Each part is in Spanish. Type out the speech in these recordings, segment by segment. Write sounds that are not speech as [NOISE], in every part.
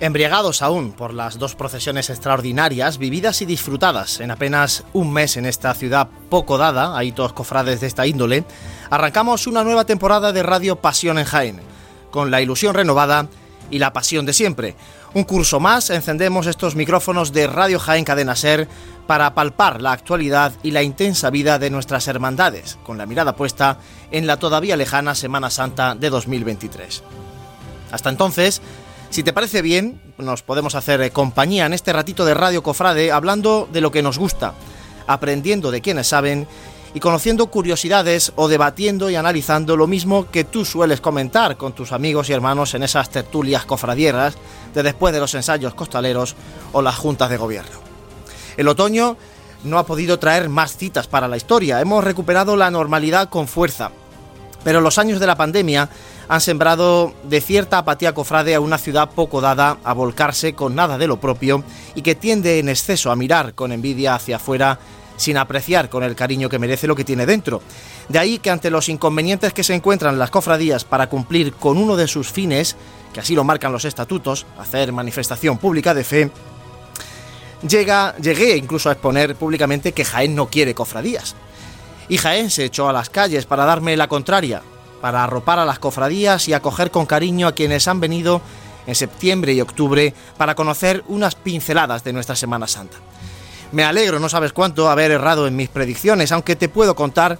Embriagados aún por las dos procesiones extraordinarias, vividas y disfrutadas en apenas un mes en esta ciudad poco dada, hay todos cofrades de esta índole, arrancamos una nueva temporada de Radio Pasión en Jaén, con la ilusión renovada y la pasión de siempre. Un curso más, encendemos estos micrófonos de Radio Jaén Cadena Ser para palpar la actualidad y la intensa vida de nuestras hermandades, con la mirada puesta en la todavía lejana Semana Santa de 2023. Hasta entonces, si te parece bien, nos podemos hacer eh, compañía en este ratito de Radio Cofrade hablando de lo que nos gusta, aprendiendo de quienes saben y conociendo curiosidades o debatiendo y analizando lo mismo que tú sueles comentar con tus amigos y hermanos en esas tertulias cofradieras de después de los ensayos costaleros o las juntas de gobierno. El otoño no ha podido traer más citas para la historia, hemos recuperado la normalidad con fuerza, pero los años de la pandemia han sembrado de cierta apatía cofrade a una ciudad poco dada a volcarse con nada de lo propio y que tiende en exceso a mirar con envidia hacia afuera sin apreciar con el cariño que merece lo que tiene dentro. De ahí que ante los inconvenientes que se encuentran las cofradías para cumplir con uno de sus fines, que así lo marcan los estatutos, hacer manifestación pública de fe, llegué incluso a exponer públicamente que Jaén no quiere cofradías. Y Jaén se echó a las calles para darme la contraria, para arropar a las cofradías y acoger con cariño a quienes han venido en septiembre y octubre para conocer unas pinceladas de nuestra Semana Santa. Me alegro, no sabes cuánto, haber errado en mis predicciones, aunque te puedo contar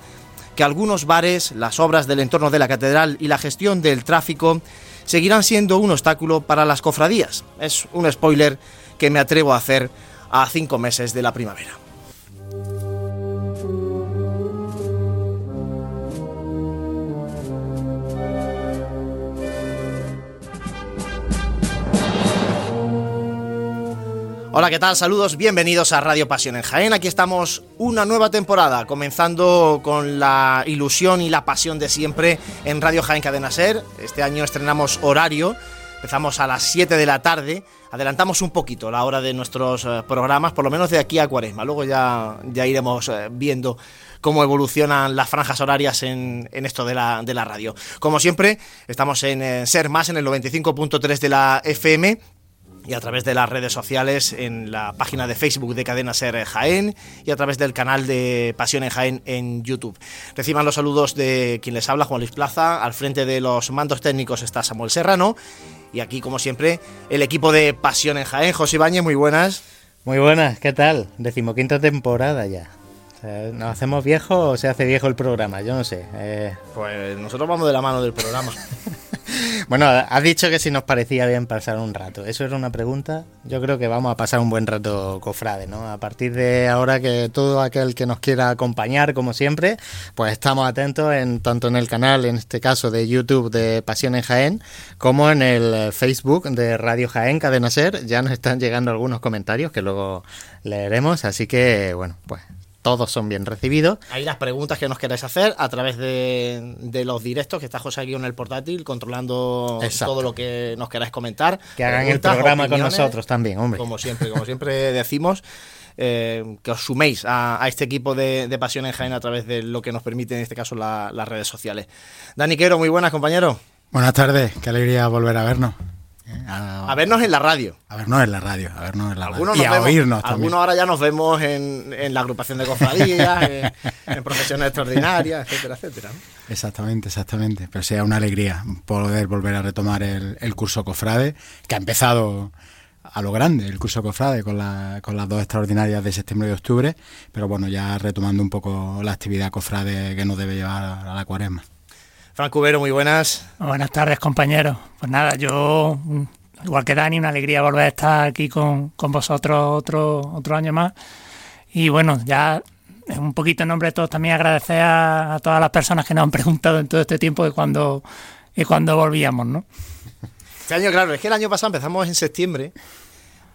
que algunos bares, las obras del entorno de la catedral y la gestión del tráfico seguirán siendo un obstáculo para las cofradías. Es un spoiler que me atrevo a hacer a cinco meses de la primavera. Hola, ¿qué tal? Saludos, bienvenidos a Radio Pasión en Jaén. Aquí estamos una nueva temporada, comenzando con la ilusión y la pasión de siempre en Radio Jaén Cadena Ser. Este año estrenamos horario, empezamos a las 7 de la tarde, adelantamos un poquito la hora de nuestros eh, programas, por lo menos de aquí a Cuaresma. Luego ya, ya iremos eh, viendo cómo evolucionan las franjas horarias en, esto de la, de la, radio. Como siempre, estamos en, en Ser Más, en el 95.3 de la FM y a través de las redes sociales en la página de Facebook de Cadena Ser Jaén y a través del canal de Pasión en Jaén en YouTube. Reciban los saludos de quien les habla, Juan Luis Plaza. Al frente de los mandos técnicos está Samuel Serrano. Y aquí, como siempre, el equipo de Pasión en Jaén. José Ibañez, muy buenas. Muy buenas, ¿qué tal? Decimoquinta temporada ya. ¿Nos hacemos viejo o se hace viejo el programa? Yo no sé. Eh... Pues nosotros vamos de la mano del programa. [LAUGHS] Bueno, has dicho que si nos parecía bien pasar un rato. Eso era una pregunta. Yo creo que vamos a pasar un buen rato cofrade, ¿no? A partir de ahora que todo aquel que nos quiera acompañar, como siempre, pues estamos atentos en tanto en el canal, en este caso de YouTube de Pasión en Jaén, como en el Facebook de Radio Jaén Cadena Ser. Ya nos están llegando algunos comentarios que luego leeremos, así que bueno, pues todos son bien recibidos. Ahí las preguntas que nos queráis hacer a través de, de los directos, que está José aquí en el portátil, controlando Exacto. todo lo que nos queráis comentar. Que hagan el programa con nosotros también, hombre. Como siempre, como siempre [LAUGHS] decimos. Eh, que os suméis a, a este equipo de, de, Pasión en Jaén a través de lo que nos permite en este caso la, las redes sociales. Dani Quero, muy buenas, compañero. Buenas tardes, qué alegría volver a vernos. A, a, vernos en la radio. A vernos en la radio, a vernos en la algunos radio. Y a oírnos también. Algunos ahora ya nos vemos en, en la agrupación de cofradías, [LAUGHS] en, en, profesiones extraordinarias, etcétera, etcétera. Exactamente, exactamente. Pero sea una alegría poder volver a retomar el, el, curso cofrade, que ha empezado a lo grande, el curso cofrade, con, la, con las dos extraordinarias de septiembre y octubre, pero bueno, ya retomando un poco la actividad cofrade que nos debe llevar a la cuaresma. Fran Cubero, muy buenas. Buenas tardes, compañeros. Pues nada, yo, igual que Dani, una alegría volver a estar aquí con, con vosotros otro, otro año más. Y bueno, ya un poquito en nombre de todos también agradecer a, a todas las personas que nos han preguntado en todo este tiempo de cuando, y cuando volvíamos, ¿no? Este año, claro, es que el año pasado empezamos en septiembre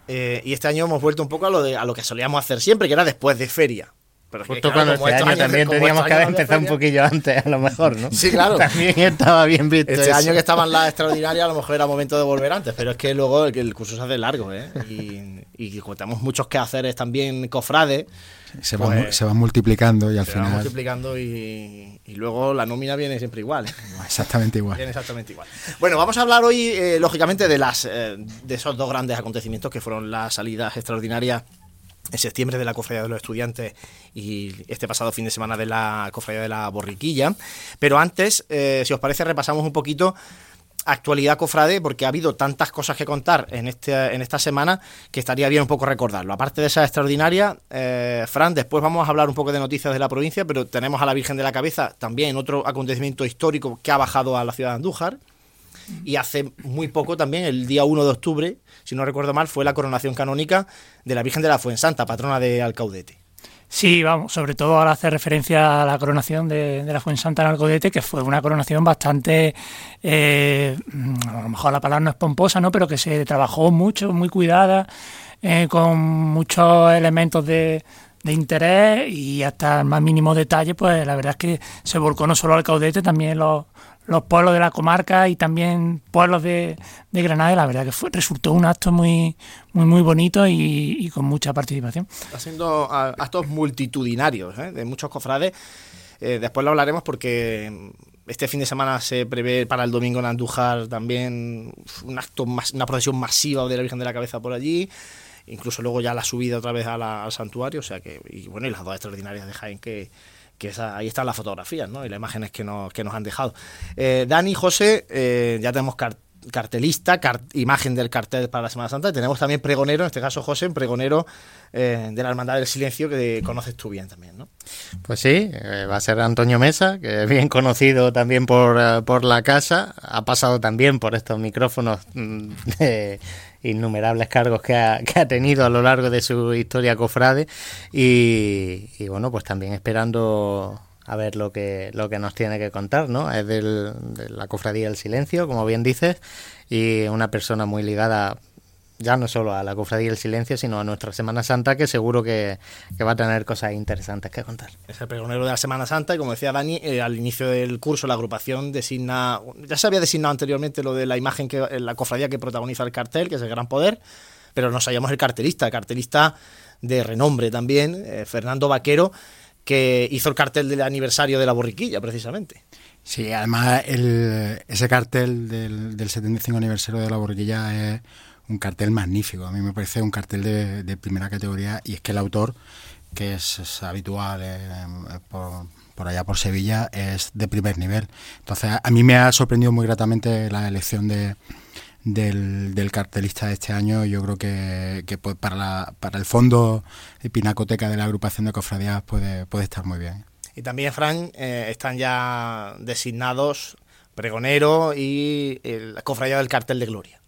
eh, y este año hemos vuelto un poco a lo, de, a lo que solíamos hacer siempre, que era después de feria. Pero Justo claro, cuando este año años, también teníamos que haber empezado un poquillo antes, a lo mejor, ¿no? Sí, claro. también estaba bien visto. Este eso. año que estaban las extraordinarias, a lo mejor era momento de volver antes, pero es que luego el, el curso se hace largo, ¿eh? Y, y como tenemos muchos quehaceres también cofrades, se, van, se van multiplicando y al se final. van multiplicando y, y luego la nómina viene siempre igual. Exactamente igual. Viene exactamente igual. Bueno, vamos a hablar hoy, eh, lógicamente, de, las, eh, de esos dos grandes acontecimientos que fueron las salidas extraordinarias en septiembre de la Cofradía de los Estudiantes y este pasado fin de semana de la Cofradía de la Borriquilla. Pero antes, eh, si os parece, repasamos un poquito actualidad cofrade porque ha habido tantas cosas que contar en este en esta semana que estaría bien un poco recordarlo. Aparte de esa extraordinaria, eh, Fran, después vamos a hablar un poco de noticias de la provincia, pero tenemos a la Virgen de la Cabeza también otro acontecimiento histórico que ha bajado a la ciudad de Andújar. Y hace muy poco también, el día 1 de octubre, si no recuerdo mal, fue la coronación canónica de la Virgen de la Fuensanta, patrona de Alcaudete. Sí, vamos, sobre todo al hacer referencia a la coronación de, la Fuensanta en Alcaudete, que fue una coronación bastante, eh, a lo mejor la palabra no es pomposa, ¿no? pero que se trabajó mucho, muy cuidada, eh, con muchos elementos de, de interés y hasta el más mínimo detalle, pues la verdad es que se volcó no solo Alcaudete, también los, los pueblos de la comarca y también pueblos de, Granada. La verdad que fue, resultó un acto muy, muy, muy bonito y, con mucha participación. A- actos multitudinarios ¿eh? de muchos cofrades. Eh, después lo hablaremos porque este fin de semana se prevé para el domingo en Andújar también un acto, una procesión masiva de la Virgen de la Cabeza por allí. Incluso luego ya la subida otra vez a la- al santuario. O sea que, y bueno, y las dos extraordinarias de Jaén que, que ahí están las fotografías y las imágenes que nos, que nos han dejado. Eh, Dani, José, eh, ya tenemos car- cartelista, car- imagen del cartel para la Semana Santa. Tenemos también pregonero, en este caso José, pregonero eh, de la Hermandad del Silencio, que conoces tú bien también, ¿no? Pues sí, va a ser Antonio Mesa, que es bien conocido también por, por la casa, ha pasado también por estos micrófonos mm, innumerables cargos que ha, que ha tenido a lo largo de su historia cofrade y, bueno, pues también esperando a ver lo que, lo que nos tiene que contar, ¿no? Es del, de la cofradía del silencio, como bien dices, y una persona muy ligada ya no solo a la cofradía del silencio, sino a nuestra Semana Santa, que seguro que, que va a tener cosas interesantes que contar. Es el pregonero de la Semana Santa y como decía Dani, eh, al inicio del curso la agrupación designa, ya se había designado anteriormente lo de la imagen, que eh, la cofradía que protagoniza el cartel, que es el Gran Poder, pero nos hallamos el cartelista, el cartelista de renombre también, eh, Fernando Vaquero, que hizo el cartel del aniversario de la borriquilla, precisamente. Sí, además el, ese cartel del, del 75 aniversario de la borriquilla es un cartel magnífico. A mí me parece un cartel de, primera categoría y es que el autor, que es, habitual eh, por, por allá por Sevilla, es de primer nivel. Entonces a mí me ha sorprendido muy gratamente la elección de, del, cartelista de este año. Yo creo que, que pues, para, la, para el fondo de pinacoteca de la agrupación de cofradías puede, puede estar muy bien. Y también, Fran, eh, están ya designados pregonero y la cofradía del cartel de gloria.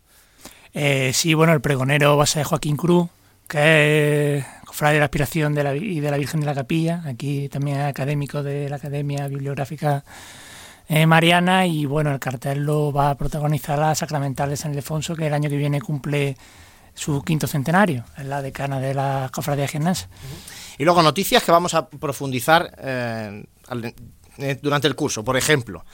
Eh, sí, bueno, el pregonero va a ser Joaquín Cruz, que es cofrade de la aspiración de la, y de la Virgen de la Capilla. Aquí también es académico de la Academia Bibliográfica eh, Mariana. Y bueno, el cartel lo va a protagonizar la Sacramental de San Ildefonso, que el año que viene cumple su quinto centenario. Es la decana de la cofradía gimnasia. Y luego noticias que vamos a profundizar eh, durante el curso. Por ejemplo,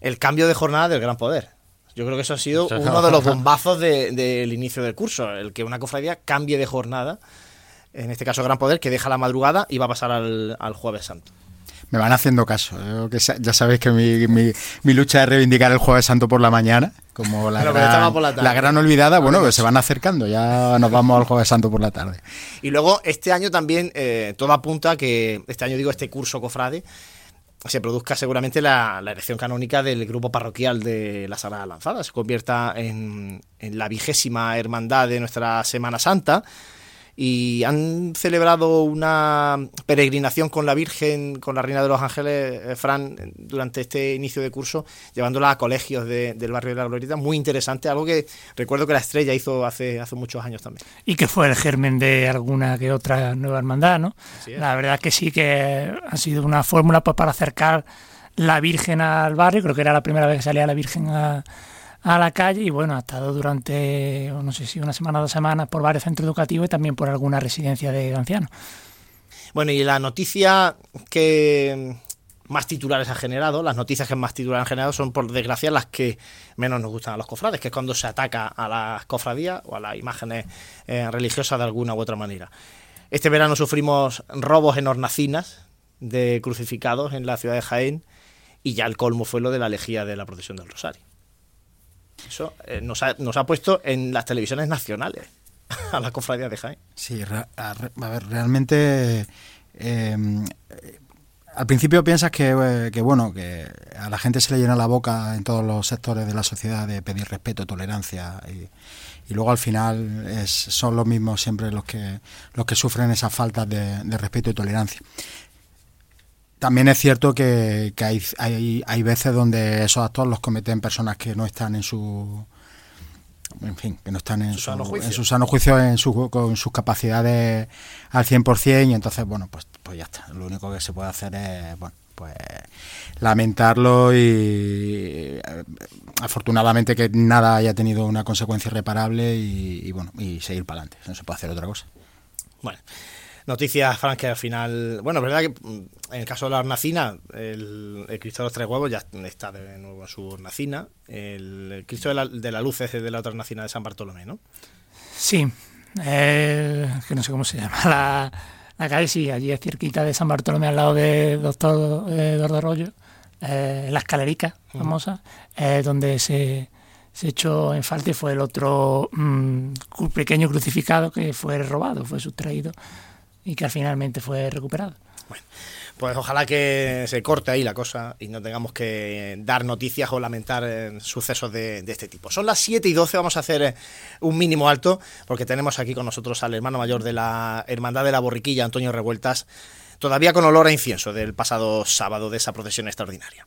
el cambio de jornada del Gran Poder. Yo creo que eso ha sido uno de los bombazos de- del inicio del curso, el que una cofradía cambie de jornada, en este caso Gran Poder, que deja la madrugada y va a pasar al, al Jueves Santo. Me van haciendo caso. ¿eh? Que ya sabéis que mi, mi- mi lucha es reivindicar el Jueves Santo por la mañana, como la, gran, por la gran olvidada. Bueno, que se van acercando. Ya nos vamos al Jueves Santo por la tarde. Y luego este año también, eh, todo apunta que, este año digo, este curso cofrade, se produzca seguramente la, la erección canónica del grupo parroquial de la Sagrada Lanzada, se convierta en, en la vigésima hermandad de nuestra Semana Santa. Y han celebrado una peregrinación con la Virgen, con la Reina de los Ángeles, eh, Fran, durante este inicio de curso, llevándola a colegios de- del barrio de la Glorieta. Muy interesante, algo que recuerdo que la Estrella hizo hace, hace muchos años también. y que fue el germen de alguna que otra nueva hermandad, ¿no? La verdad que sí que ha sido una fórmula pues, para acercar la Virgen al barrio, creo que era la primera vez que salía la Virgen a, a la calle y bueno, ha estado durante, no sé si una semana o dos semanas por varios centros educativos y también por alguna residencia de ancianos. Bueno, y la noticia que, más titulares ha generado, las noticias que más titulares han generado son, por desgracia, las que menos nos gustan a los cofrades, que es cuando se ataca a las cofradías o a las imágenes eh, religiosas de alguna u otra manera. Este verano sufrimos robos en hornacinas de crucificados en la ciudad de Jaén y ya el colmo fue lo de la lejía de la procesión del Rosario. Eso eh, nos, ha, nos ha puesto en las televisiones nacionales [LAUGHS] a la cofradía de Jaén. Sí, a, ver, realmente eh, al principio piensas eh, que, bueno, que a la gente se le llena la boca en todos los sectores de la sociedad de pedir respeto, tolerancia y, luego al final es, son los mismos siempre los que los que sufren esas faltas de, respeto y tolerancia. También es cierto que, hay, hay, hay veces donde esos actos los cometen personas que no están en su en fin, que no están en su, sano juicio, en, su sano juicio en su, con sus capacidades al 100% y entonces, bueno, pues, pues ya está. Lo único que se puede hacer es, bueno, pues lamentarlo y eh, afortunadamente que nada haya tenido una consecuencia irreparable y, y bueno, y seguir para adelante. No se puede hacer otra cosa. Bueno. Noticias, Frank, que al final. Bueno, es verdad que mm, en el caso de la hornacina, el, Cristo de los Tres Huevos ya está de nuevo en su hornacina. El, Cristo de la, de la, Luz es de la otra hornacina de San Bartolomé, ¿no? Sí, que no sé cómo se llama la, la, calle, sí, allí es cerquita de San Bartolomé, al lado de Doctor Eduardo Arroyo, eh, la escalerica famosa, donde se, se echó en falta y fue el otro mm, pequeño crucificado que fue robado, fue sustraído y que finalmente fue recuperado. Bueno, pues ojalá que se corte ahí la cosa y no tengamos que dar noticias o lamentar eh, sucesos de, este tipo. Son las 7 y 12, vamos a hacer eh, un mínimo alto porque tenemos aquí con nosotros al hermano mayor de la Hermandad de la Borriquilla, Antonio Revueltas, todavía con olor a incienso del pasado sábado de esa procesión extraordinaria.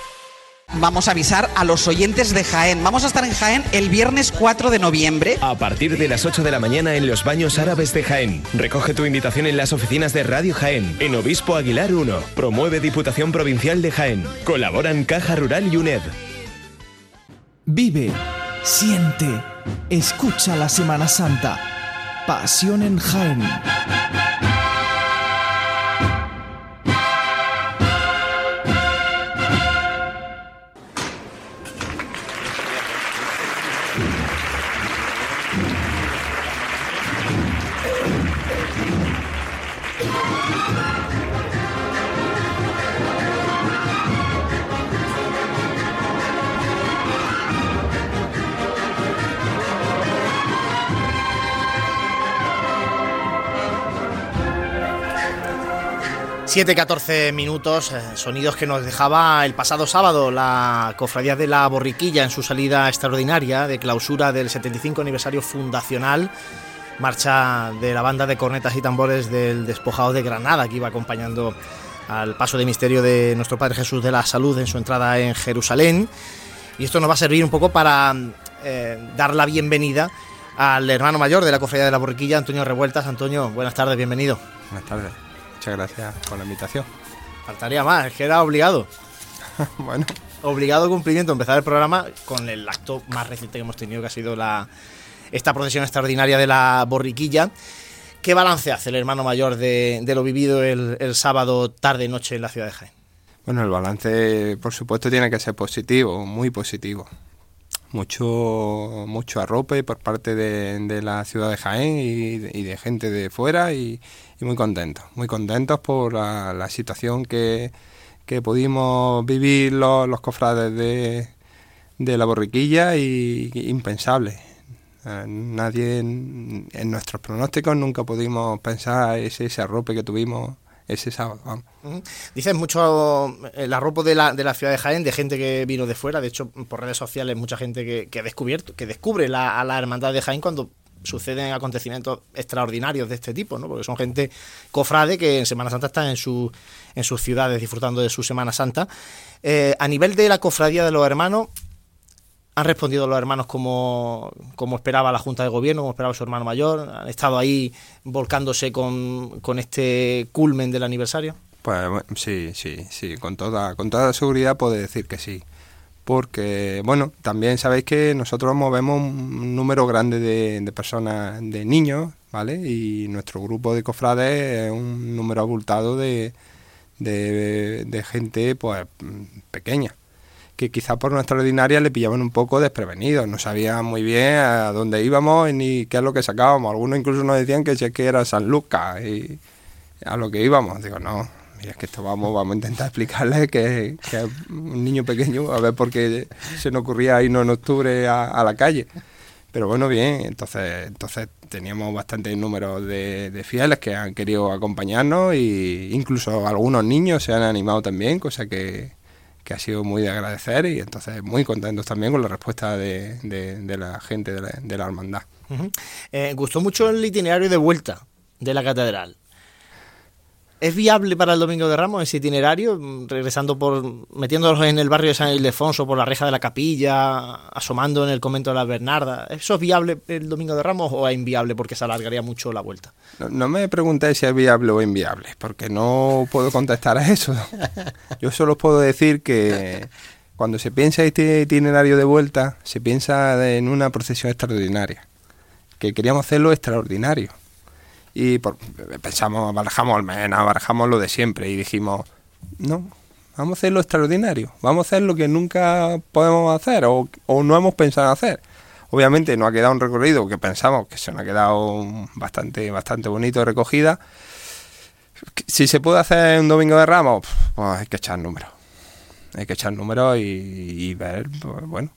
vamos a avisar a los oyentes de Jaén. Vamos a estar en Jaén el viernes 4 de noviembre. A partir de las 8 de la mañana en los baños árabes de Jaén. Recoge tu invitación en las oficinas de Radio Jaén, en Obispo Aguilar 1. Promueve Diputación Provincial de Jaén. Colaboran Caja Rural y UNED. Vive, siente, escucha la Semana Santa. Pasión en Jaén. 7-14 minutos, eh, sonidos que nos dejaba el pasado sábado la Cofradía de la Borriquilla en su salida extraordinaria de clausura del 75 aniversario fundacional. Marcha de la banda de cornetas y tambores del despojado de Granada que iba acompañando al paso de misterio de nuestro Padre Jesús de la Salud en su entrada en Jerusalén. Y esto nos va a servir un poco para eh, dar la bienvenida al hermano mayor de la Cofradía de la Borriquilla, Antonio Revueltas. Antonio, buenas tardes, bienvenido. Buenas tardes. Muchas gracias por la invitación. Faltaría más, es que era obligado. [LAUGHS] bueno. Obligado cumplimiento empezar el programa con el acto más reciente que hemos tenido, que ha sido la, esta procesión extraordinaria de la borriquilla. ¿Qué balance hace el hermano mayor de, lo vivido el, el sábado tarde-noche en la ciudad de Jaén? Bueno, el balance, por supuesto, tiene que ser positivo, muy positivo mucho mucho arrope por parte de, la ciudad de Jaén y, de gente de fuera y, muy contentos, muy contentos por la, situación que, que, pudimos vivir los, los cofrades de, de la borriquilla y, impensable. Eh, nadie en, nuestros pronósticos nunca pudimos pensar ese, ese arrope que tuvimos ese sábado. Dices mucho el arropo de la, de la ciudad de Jaén, de gente que vino de fuera, de hecho por redes sociales mucha gente que, que, descubierto, que descubre la, a la hermandad de Jaén cuando suceden acontecimientos extraordinarios de este tipo, ¿no? Porque son gente cofrade que en Semana Santa están en, su, en sus ciudades disfrutando de su Semana Santa. Eh, a nivel de la cofradía de los hermanos, ¿han respondido los hermanos como, como esperaba la Junta de Gobierno, como esperaba su hermano mayor? ¿Han estado ahí volcándose con, con este culmen del aniversario? Pues sí, sí, sí, con toda, con toda seguridad puedo decir que sí. Porque, bueno, también sabéis que nosotros movemos un número grande de, de personas, de niños, ¿vale? Y nuestro grupo de cofrades es un número abultado de, de gente, pues, pequeña que quizá por nuestra ordinaria le pillaban un poco desprevenidos, no sabían muy bien a dónde íbamos ni qué es lo que sacábamos. Algunos incluso nos decían que si que era San Lucas y a lo que íbamos. Digo, no, mira, es que esto vamos, vamos a intentar explicarle que, que un niño pequeño, a ver por qué se nos ocurría irnos en octubre a, a la calle. Pero bueno, bien, entonces, entonces teníamos bastante número de, de, fieles que han querido acompañarnos e incluso algunos niños se han animado también, cosa que, que ha sido muy de agradecer y entonces muy contentos también con la respuesta de, la gente de la, de la hermandad. Eh, gustó mucho el itinerario de vuelta de la catedral. ¿Es viable para el Domingo de Ramos ese itinerario? Regresando por. metiéndolos en el barrio de San Ildefonso, por la reja de la capilla, asomando en el convento de las Bernardas. ¿Eso es viable el Domingo de Ramos o es inviable porque se alargaría mucho la vuelta? No, no me preguntéis si es viable o inviable, porque no puedo contestar a eso. Yo solo puedo decir que cuando se piensa este itinerario de vuelta, se piensa en una procesión extraordinaria. Que queríamos hacerlo extraordinario y por, pensamos, barajamos Almena, barajamos lo de siempre y dijimos, no, vamos a hacer lo extraordinario, vamos a hacer lo que nunca podemos hacer o, o no hemos pensado hacer. Obviamente no ha quedado un recorrido que pensamos que se nos ha quedado bastante, bastante bonito recogida. Si se puede hacer un domingo de ramos, pues hay que echar números. Hay que echar números y, y ver, pues, bueno,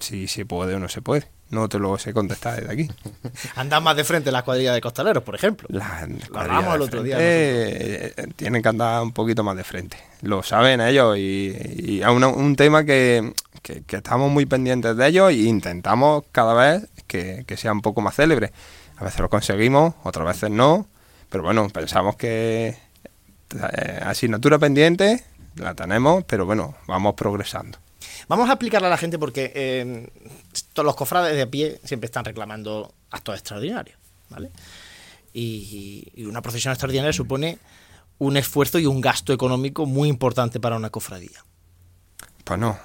si se puede o no se puede. No te lo sé contestar desde aquí. [LAUGHS] Andan más de frente las cuadrillas de costaleros, por ejemplo. Las lo hablamos el otro día. Eh, tienen que andar un poquito más de frente. Lo saben ellos y, y es un, un, tema que, que, que, estamos muy pendientes de ellos e intentamos cada vez que, que, sea un poco más célebre. A veces lo conseguimos, otras veces no. Pero bueno, pensamos que eh, asignatura pendiente la tenemos, pero bueno, vamos progresando. Vamos a explicarle a la gente porque eh, los cofrades de pie siempre están reclamando actos extraordinarios, ¿vale? Y, y, una procesión extraordinaria supone un esfuerzo y un gasto económico muy importante para una cofradía. Pues no.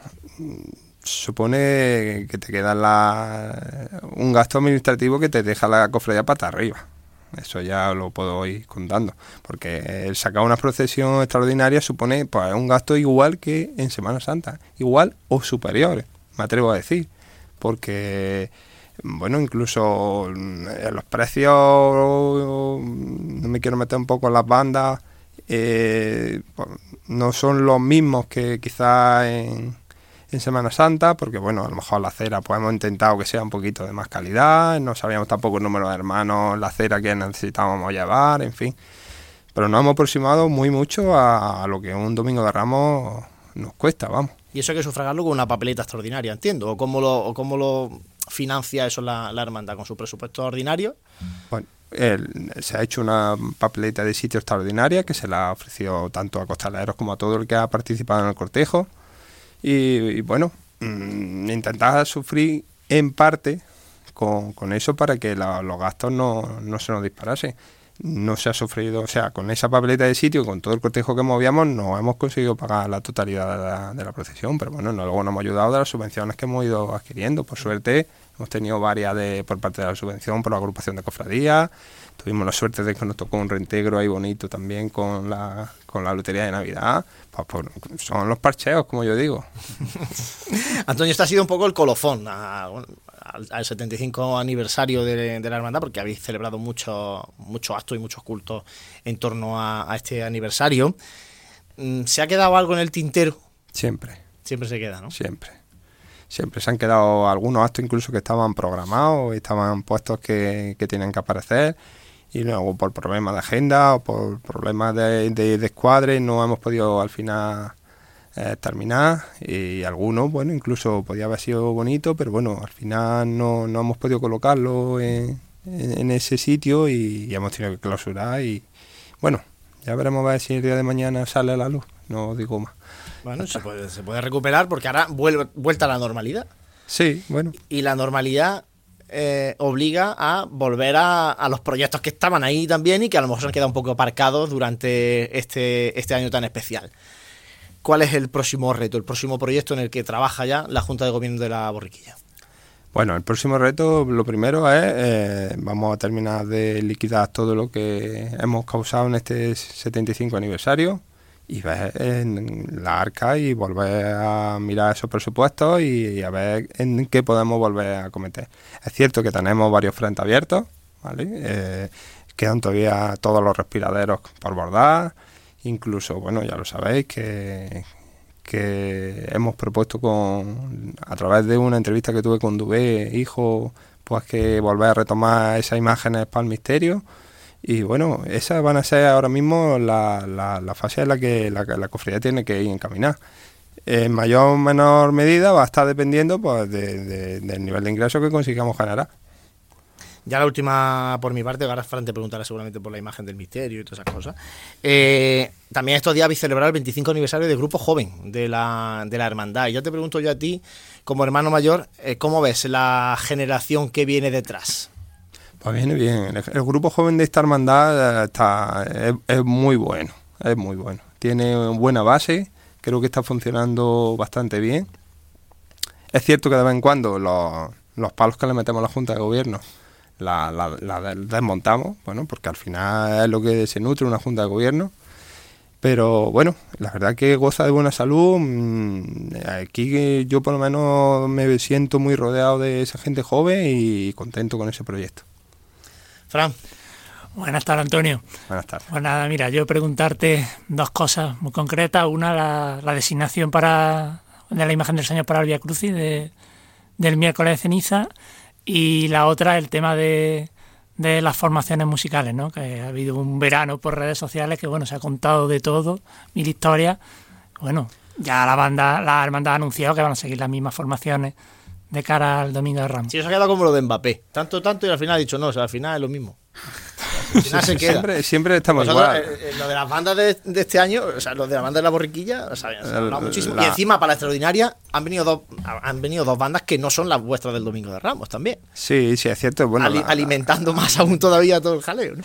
Supone que te queda la, un gasto administrativo que te deja la cofradía pata arriba. Eso ya lo puedo ir contando. Porque el sacar una procesión extraordinaria supone pues, un gasto igual que en Semana Santa. Igual o superior, me atrevo a decir. Porque, bueno, incluso en los precios, no me quiero meter un poco en las bandas, eh, no son los mismos que quizás en en Semana Santa, porque bueno, a lo mejor la cera pues hemos intentado que sea un poquito de más calidad, no sabíamos tampoco el número de hermanos, la cera que necesitábamos llevar, en fin. Pero nos hemos aproximado muy mucho a, a lo que un domingo de Ramos nos cuesta, vamos. Y eso hay que sufragarlo con una papeleta extraordinaria, entiendo. ¿O cómo lo, o cómo lo financia eso la, la hermandad? ¿Con su presupuesto ordinario? Bueno, el, se ha hecho una papeleta de sitio extraordinaria que se la ha ofrecido tanto a costaleros como a todo el que ha participado en el cortejo. Y, y bueno, mmm, intentar sufrir en parte con, eso para que la, los gastos no, no, se nos disparasen. No se ha sufrido, o sea, con esa papeleta de sitio, con todo el cortejo que movíamos, no hemos conseguido pagar la totalidad de la, de la procesión, pero bueno, luego nos hemos ayudado de las subvenciones que hemos ido adquiriendo. Por suerte, hemos tenido varias de, por parte de la subvención, por la agrupación de cofradías. Tuvimos la suerte de que nos tocó un reintegro ahí bonito también con la, con la lotería de Navidad. Pues, pues, son los parcheos, como yo digo. [LAUGHS] Antonio, este ha sido un poco el colofón a, al, al, 75 aniversario de, de, la hermandad, porque habéis celebrado muchos mucho actos y muchos cultos en torno a, a, este aniversario. ¿Se ha quedado algo en el tintero? Siempre. Siempre se queda, ¿no? Siempre. Siempre se han quedado algunos actos incluso que estaban programados, estaban puestos que, que tienen que aparecer y luego por problemas de agenda o por problemas de, de, de escuadre no hemos podido al final eh, terminar y algunos, bueno, incluso podía haber sido bonito, pero bueno, al final no, no hemos podido colocarlo en, en, en ese sitio y, y hemos tenido que clausurar y bueno, ya veremos a ver si el día de mañana sale a la luz, no digo más. Bueno, se puede, se puede recuperar porque ahora vuelve, vuelta a la normalidad. Sí, bueno, Y la normalidad eh, obliga a volver a, los proyectos que estaban ahí también y que a lo mejor se han quedado un poco aparcados durante este, este año tan especial. ¿Cuál es el próximo reto, el próximo proyecto en el que trabaja ya la Junta de Gobierno de la Borriquilla? Bueno, el próximo reto, lo primero es, eh, vamos a terminar de liquidar todo lo que hemos causado en este 75 aniversario y ver en la arca y volver a mirar esos presupuestos y, a ver en qué podemos volver a cometer. Es cierto que tenemos varios frentes abiertos, ¿vale? Eh, quedan todavía todos los respiraderos por bordar, incluso, bueno, ya lo sabéis, que, que hemos propuesto con a través de una entrevista que tuve con Dubé, hijo, pues que volver a retomar esas imágenes para el misterio. Y bueno, esas van a ser ahora mismo la, la, la fase en la que la, la cofradía tiene que ir encaminar. En mayor o menor medida va a estar dependiendo pues, de- de- del nivel de ingreso que consigamos generar. Ya la última por mi parte, ahora Fran te preguntará seguramente por la imagen del misterio y todas esas cosas. Eh, también estos días habéis celebrado el 25 aniversario del Grupo Joven de la, de la Hermandad. Y yo te pregunto yo a ti, como hermano mayor, eh, ¿cómo ves la generación que viene detrás? Pues viene bien. El, grupo joven de esta hermandad eh, está, es, muy bueno, es muy bueno. Tiene buena base, creo que está funcionando bastante bien. Es cierto que de vez en cuando los, los palos que le metemos a la Junta de Gobierno la, la- la desmontamos, bueno, porque al final es lo que se nutre una Junta de Gobierno. Pero bueno, la verdad que goza de buena salud. mm, Aquí yo por lo menos me siento muy rodeado de esa gente joven y contento con ese proyecto. Fran, Buenas tardes, Antonio. Buenas tardes. Pues nada, mira, yo preguntarte dos cosas muy concretas. Una, la, la designación para de la imagen del Señor para el Via Crucis de, del miércoles de ceniza. Y la otra, el tema de, de las formaciones musicales, ¿no? Que ha habido un verano por redes sociales que, bueno, se ha contado de todo, mil historias. Bueno, ya la banda, la hermandad ha anunciado que van a seguir las mismas formaciones de cara al Domingo de Ramos. si eso ha quedado como lo de Mbappé. Tanto, tanto y al final ha dicho no, o sea, al final es lo mismo. Al final se queda. Siempre, siempre estamos Vosotros, igual. eh, eh, lo de las bandas de, de este año, o sea, lo de la banda de la borriquilla, o sea, se ha hablado La- muchísimo. la- Y encima, para la extraordinaria, han venido dos han venido dos bandas que no son las vuestras del Domingo de Ramos también. Sí, sí, es cierto. Bueno, Ali- la- alimentando [LAUGHS] más aún todavía todo el jaleo. ¿no?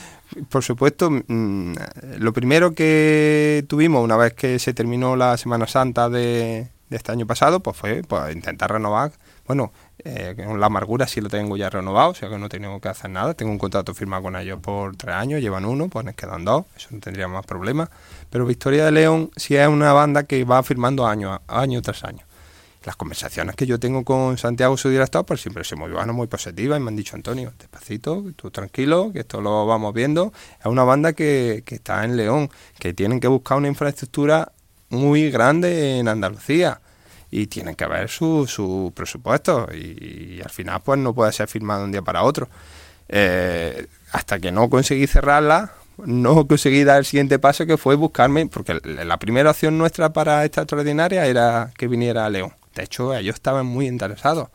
por supuesto, mm, lo primero que tuvimos una vez que se terminó la Semana Santa de, de este año pasado, pues fue pues, intentar renovar. Bueno, eh, la amargura sí lo tengo ya renovado, o sea que no tengo que hacer nada. Tengo un contrato firmado con ellos por tres años, llevan uno, pues nos quedan dos, eso no tendría más problemas. Pero Victoria de León sí es una banda que va firmando año, año tras año. Las conversaciones que yo tengo con Santiago, su director, pues siempre son muy muy positivas y me han dicho, Antonio, despacito, tú tranquilo, que esto lo vamos viendo. Es una banda que, que está en León, que tienen que buscar una infraestructura muy grande en Andalucía y tienen que ver su, su presupuesto y, al final pues no puede ser firmado un día para otro. Eh, hasta que no conseguí cerrarla, no conseguí dar el siguiente paso que fue buscarme, porque la primera opción nuestra para esta extraordinaria era que viniera a León. De hecho, ellos estaban muy interesados.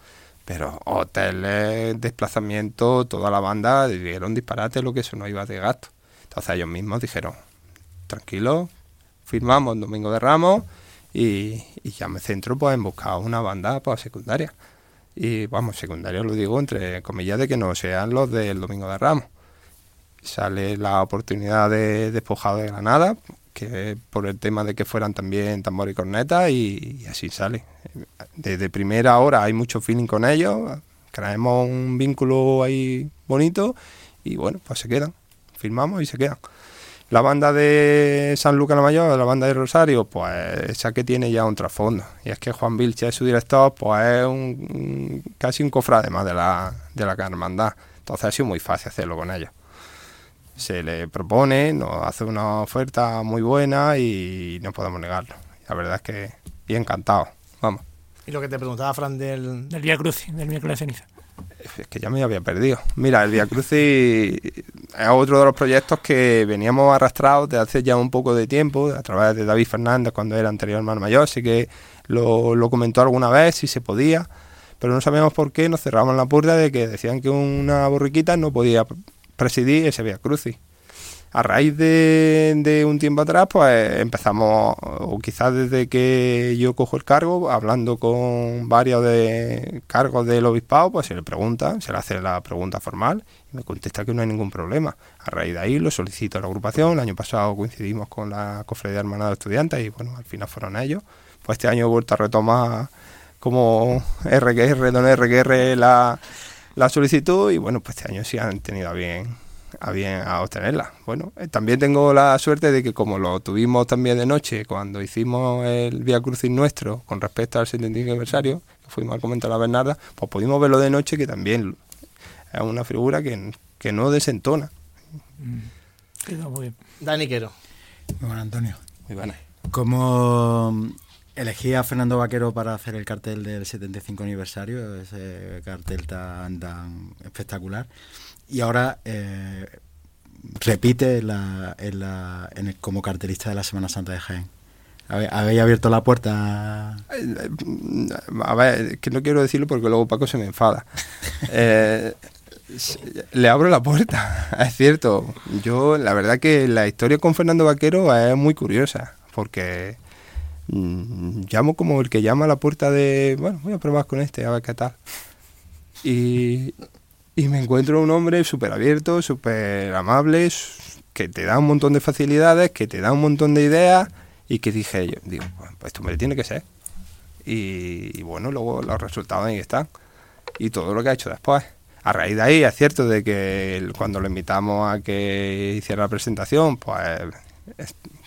Pero hoteles, desplazamiento, toda la banda dieron disparate lo que eso no iba de gasto. Entonces ellos mismos dijeron, tranquilo, firmamos Domingo de Ramos y, ya me centro pues en buscar una banda pues, secundaria. Y vamos, secundaria lo digo entre comillas de que no sean los del Domingo de Ramos. Sale la oportunidad de Despojado de Granada, que por el tema de que fueran también tambor y corneta, y, y así sale. Desde primera hora hay mucho feeling con ellos, creemos un vínculo ahí bonito, y bueno, pues se quedan. Firmamos y se quedan. La banda de San Lucas la Mayor, la banda de Rosario, pues esa que tiene ya un trasfondo. Y es que Juan Vilche es su director, pues es un, casi un cofrade más de la, de la hermandad. Entonces ha sido muy fácil hacerlo con ellos. Se le propone, nos hace una oferta muy buena y no podemos negarlo. La verdad es que, y encantado, vamos. Y lo que te preguntaba Fran del... Del Via Crucis, del miércoles de ceniza. Es que ya me había perdido. Mira, el Via Crucis es otro de los proyectos que veníamos arrastrados desde hace ya un poco de tiempo, a través de David Fernández cuando era anterior hermano mayor, así que lo, comentó alguna vez si se podía, pero no sabíamos por qué nos cerraban la puerta de que decían que una borriquita no podía presidir ese Via Crucis a raíz de, un tiempo atrás, pues empezamos, o quizás desde que yo cojo el cargo, hablando con varios de cargos del obispado, pues se le pregunta, se le hace la pregunta formal y me contesta que no hay ningún problema. A raíz de ahí lo solicito a la agrupación. El año pasado coincidimos con la Cofradía Hermanada de Estudiantes y bueno, al final fueron ellos. Pues este año he vuelto a retomar como RQR, don RQR la, la solicitud y bueno, pues este año sí han tenido bien a bien a obtenerla. Bueno, eh, también tengo la suerte de que como lo tuvimos también de noche cuando hicimos el Via Crucis nuestro con respecto al 75 aniversario, que fuimos a comentar a la Bernarda, pues pudimos verlo de noche que también es una figura que, que no desentona. Mm. Muy bien. Dani Quero. Muy bueno, Antonio. Muy buena. Como elegí a Fernando Vaquero para hacer el cartel del 75 aniversario, ese cartel tan, tan espectacular y ahora eh, repite la, en la, en el, como cartelista de la Semana Santa de Jaén. ¿Habéis abierto la puerta? Eh, a ver, que no quiero decirlo porque luego Paco se me enfada. [LAUGHS] Eh, le abro la puerta, [LAUGHS] es cierto. Yo, la verdad que la historia con Fernando Vaquero es muy curiosa, porque mm, llamo como el que llama a la puerta de, bueno, voy a probar con este, a ver qué tal. Y, y me encuentro un hombre súper abierto, súper amable, que te da un montón de facilidades, que te da un montón de ideas y que dije yo, digo, pues esto hombre tiene que ser. Y, bueno, luego los resultados ahí están. Y todo lo que ha hecho después. A raíz de ahí, es cierto de que cuando lo invitamos a que hiciera la presentación, pues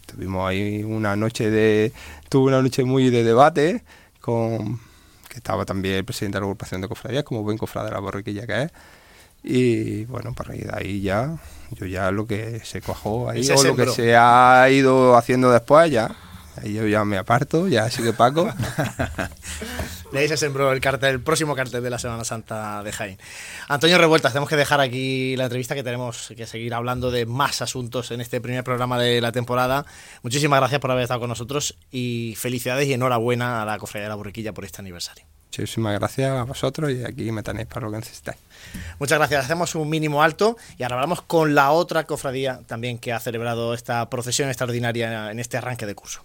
tuvimos ahí una noche de, tuvo una noche muy de debate con que estaba también el presidente de la agrupación de cofradías, como buen cofrade de la borriquilla que es, y bueno, para de ahí ya, yo ya lo que se cuajó ahí o lo que se ha ido haciendo después ya, ahí yo ya me aparto, ya sigue Paco. De ahí se sembró el cartel, el próximo cartel de la Semana Santa de Jaén. Antonio Revueltas, tenemos que dejar aquí la entrevista que tenemos que seguir hablando de más asuntos en este primer programa de la temporada. Muchísimas gracias por haber estado con nosotros y felicidades y enhorabuena a la Cofradía de la Borriquilla por este aniversario. Muchísimas gracias a vosotros y aquí me tenéis para lo que necesitáis. Muchas gracias. Hacemos un mínimo alto y ahora hablamos con la otra cofradía también que ha celebrado esta procesión extraordinaria en este arranque de curso.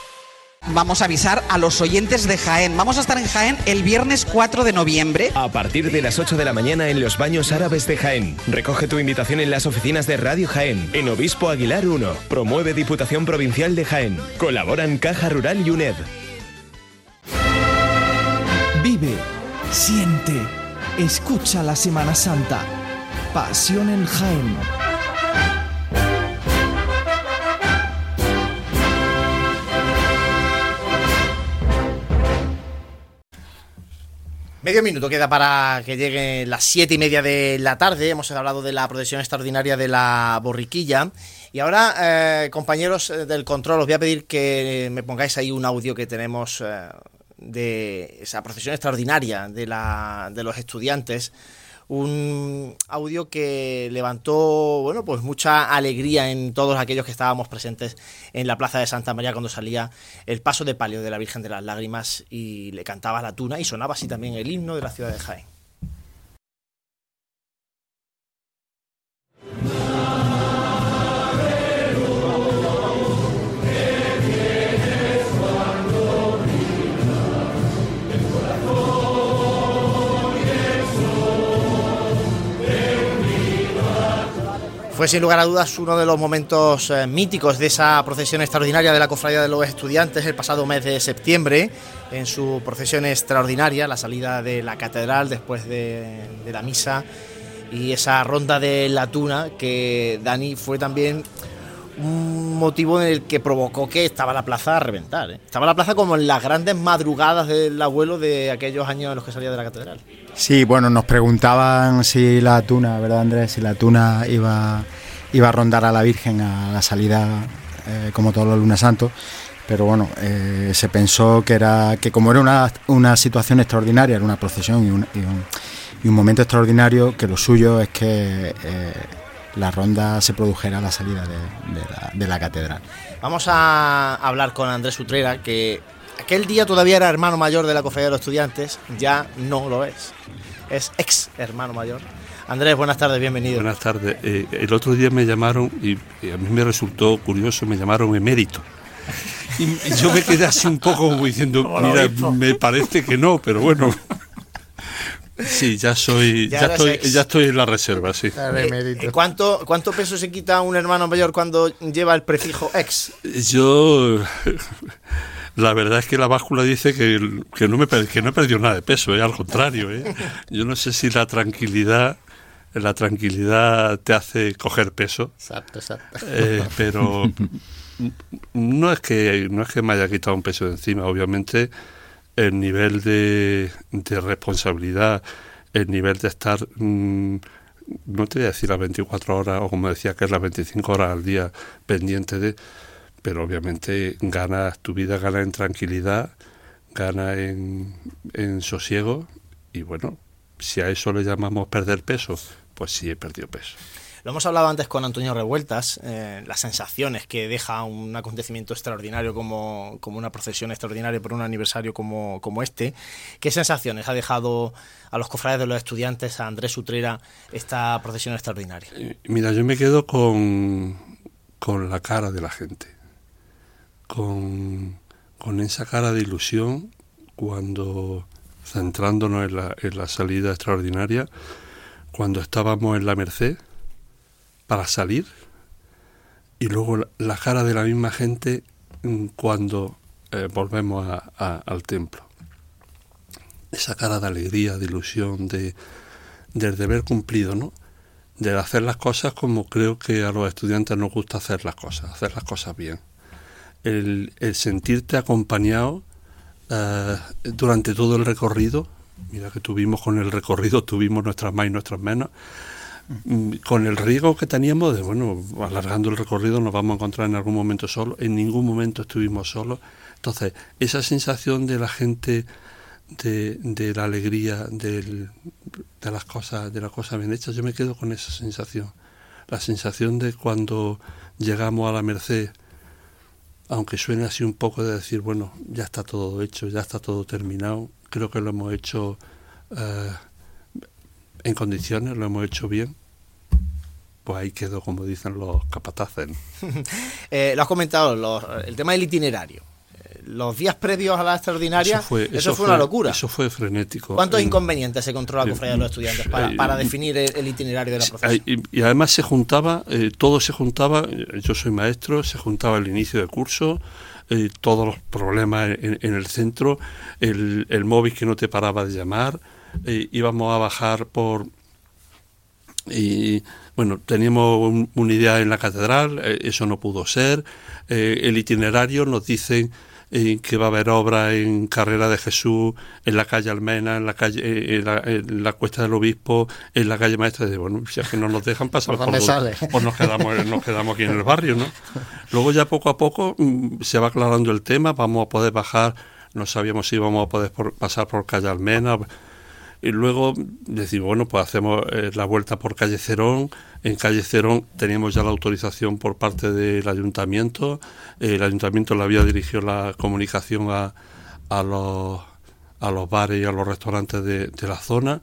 Vamos a avisar a los oyentes de Jaén. Vamos a estar en Jaén el viernes 4 de noviembre. A partir de las 8 de la mañana en los baños árabes de Jaén. Recoge tu invitación en las oficinas de Radio Jaén. En Obispo Aguilar 1. Promueve Diputación Provincial de Jaén. Colaboran Caja Rural y UNED. Vive, siente, escucha la Semana Santa. Pasión en Jaén. Medio minuto queda para que lleguen las siete y media de la tarde. Hemos hablado de la procesión extraordinaria de la borriquilla. Y ahora, eh, compañeros eh, del control, os voy a pedir que me pongáis ahí un audio que tenemos eh, de esa procesión extraordinaria de, la, de los estudiantes un audio que levantó bueno pues mucha alegría en todos aquellos que estábamos presentes en la plaza de Santa María cuando salía el paso de palio de la Virgen de las Lágrimas y le cantaba la tuna y sonaba así también el himno de la ciudad de Jaén. Fue sin lugar a dudas uno de los momentos eh, míticos de esa procesión extraordinaria de la Cofradía de los Estudiantes el pasado mes de septiembre, en su procesión extraordinaria, la salida de la catedral después de, la misa y esa ronda de la tuna que Dani fue también un motivo en el que provocó que estaba la plaza a reventar. ¿eh? Estaba la plaza como en las grandes madrugadas del abuelo de aquellos años en los que salía de la catedral. Sí, bueno, nos preguntaban si la tuna, ¿verdad Andrés? Si la tuna iba, iba a rondar a la Virgen a la salida eh, como todos los lunes santos pero bueno, eh, se pensó que era que como era una, una situación extraordinaria, era una procesión y un, y un, momento extraordinario, que lo suyo es que eh, la ronda se produjera a la salida de, la, catedral. Vamos a hablar con Andrés Utrera, que aquel día todavía era hermano mayor de la cofradía de los estudiantes, ya no lo es, es ex hermano mayor. Andrés, buenas tardes, bienvenido. Buenas tardes. Eh, el otro día me llamaron, y, y a mí me resultó curioso, me llamaron emérito. Y, yo me quedé así un poco como diciendo, [LAUGHS] mira, me parece que no, pero bueno. Sí, ya soy, ya, estoy, ya estoy en la reserva, sí. Eh, ¿Cuánto, ¿Cuánto peso se quita un hermano mayor cuando lleva el prefijo ex? Yo, la verdad es que la báscula dice que, que no, me, que no he perdido nada de peso, eh, al contrario. Eh. [LAUGHS] Yo no sé si la tranquilidad la tranquilidad te hace coger peso. Exacto, exacto. Eh, pero no es que no es que me haya quitado un peso de encima, obviamente el nivel de, responsabilidad, el nivel de estar, mm, no te voy a decir las 24 horas o como decía que es las 25 horas al día pendiente de, pero obviamente ganas, tu vida gana en tranquilidad, gana en, en sosiego y bueno, si a eso le llamamos perder peso, pues sí he perdido peso. Lo hemos hablado antes con Antonio Revueltas, eh, las sensaciones que deja un acontecimiento extraordinario como, una procesión extraordinaria por un aniversario como, este. ¿Qué sensaciones ha dejado a los cofrades de los estudiantes, a Andrés Utrera, esta procesión extraordinaria? Eh, mira, yo me quedo con, con la cara de la gente, con, esa cara de ilusión cuando, centrándonos en la, en la salida extraordinaria, cuando estábamos en la Merced, para salir y luego la, cara de la misma gente mm, cuando eh, volvemos al templo. Esa cara de alegría, de ilusión, de, del deber cumplido, ¿no? De hacer las cosas como creo que a los estudiantes nos gusta hacer las cosas, hacer las cosas bien. El, sentirte acompañado eh, durante todo el recorrido, mira que tuvimos con el recorrido, tuvimos nuestras más y nuestras menos, Mm, con el riesgo que teníamos de, bueno, alargando el recorrido nos vamos a encontrar en algún momento solos, en ningún momento estuvimos solos. Entonces, esa sensación de la gente, de, de la alegría, de las cosas, de las cosas bien hechas, yo me quedo con esa sensación. La sensación de cuando llegamos a la Merced, aunque suene así un poco de decir, bueno, ya está todo hecho, ya está todo terminado, creo que lo hemos hecho eh, en condiciones, lo hemos hecho bien pues ahí quedó, como dicen los capataces. [LAUGHS] eh, lo has comentado, el tema del itinerario. Eh, los días previos a la extraordinaria, eso fue, una locura. Eso fue frenético. ¿Cuántos inconvenientes se controla la cofradía de los estudiantes para, definir el, itinerario de la procesión? Y, además se juntaba, eh, todo se juntaba, yo soy maestro, se juntaba el inicio de curso, eh, todos los problemas en, el centro, el, el, móvil que no te paraba de llamar, íbamos a bajar por... Y, bueno, teníamos una idea en la catedral, eh, eso no pudo ser. Eh, el itinerario nos dice eh, que va a haber obra en Carrera de Jesús, en la calle Almena, en la calle, en la, Cuesta del Obispo, en la calle Maestra. De, bueno, si es que no nos dejan pasar por donde sale? pues nos quedamos, nos quedamos aquí en el barrio, ¿no? Luego ya poco a poco mm, se va aclarando el tema, vamos a poder bajar, no sabíamos si íbamos a poder pasar por calle Almena y luego decimos, bueno, pues hacemos eh, la vuelta por calle Cerón. En calle Cerón teníamos ya la autorización por parte del ayuntamiento. el ayuntamiento le había dirigido la comunicación a, a, los, a los bares y a los restaurantes de, la zona.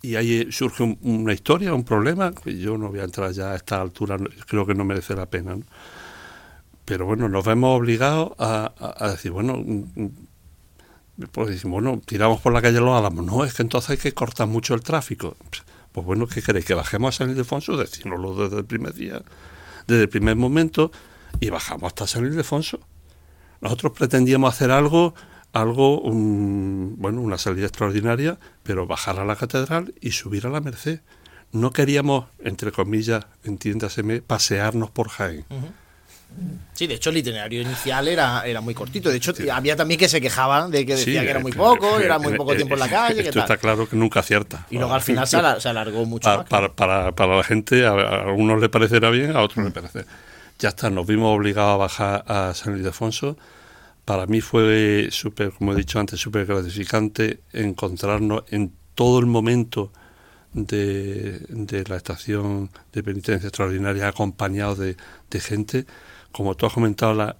Y ahí surge una historia, un problema, yo no voy a entrar ya a esta altura, creo que no merece la pena. Pero bueno, nos vemos obligados a decir, bueno, pues decimos, bueno, tiramos por la calle Los Álamos. No, es que entonces hay que cortar mucho el tráfico. Pues bueno, ¿qué queréis? ¿Que bajemos a San Ildefonso? Decínoslo desde el primer día, desde el primer momento, y bajamos hasta San Ildefonso. Nosotros pretendíamos hacer algo, algo, bueno, una salida extraordinaria, pero bajar a la catedral y subir a la Merced. No queríamos, entre comillas, entiéndaseme, pasearnos por Jaén. Sí, de hecho el itinerario inicial era, era muy cortito. De hecho, había también que se quejaban de que decía que era muy poco, era muy poco tiempo en la calle. Esto está claro que nunca acierta. Y luego al final se, alargó mucho para, Para, para, la gente, a, algunos le parecerá bien, a otros le parece. Ya está, nos vimos obligados a bajar a San Ildefonso. Para mí fue súper, como he dicho antes, súper gratificante encontrarnos en todo el momento de, de, la estación de penitencia extraordinaria acompañados de, de gente como tú has comentado,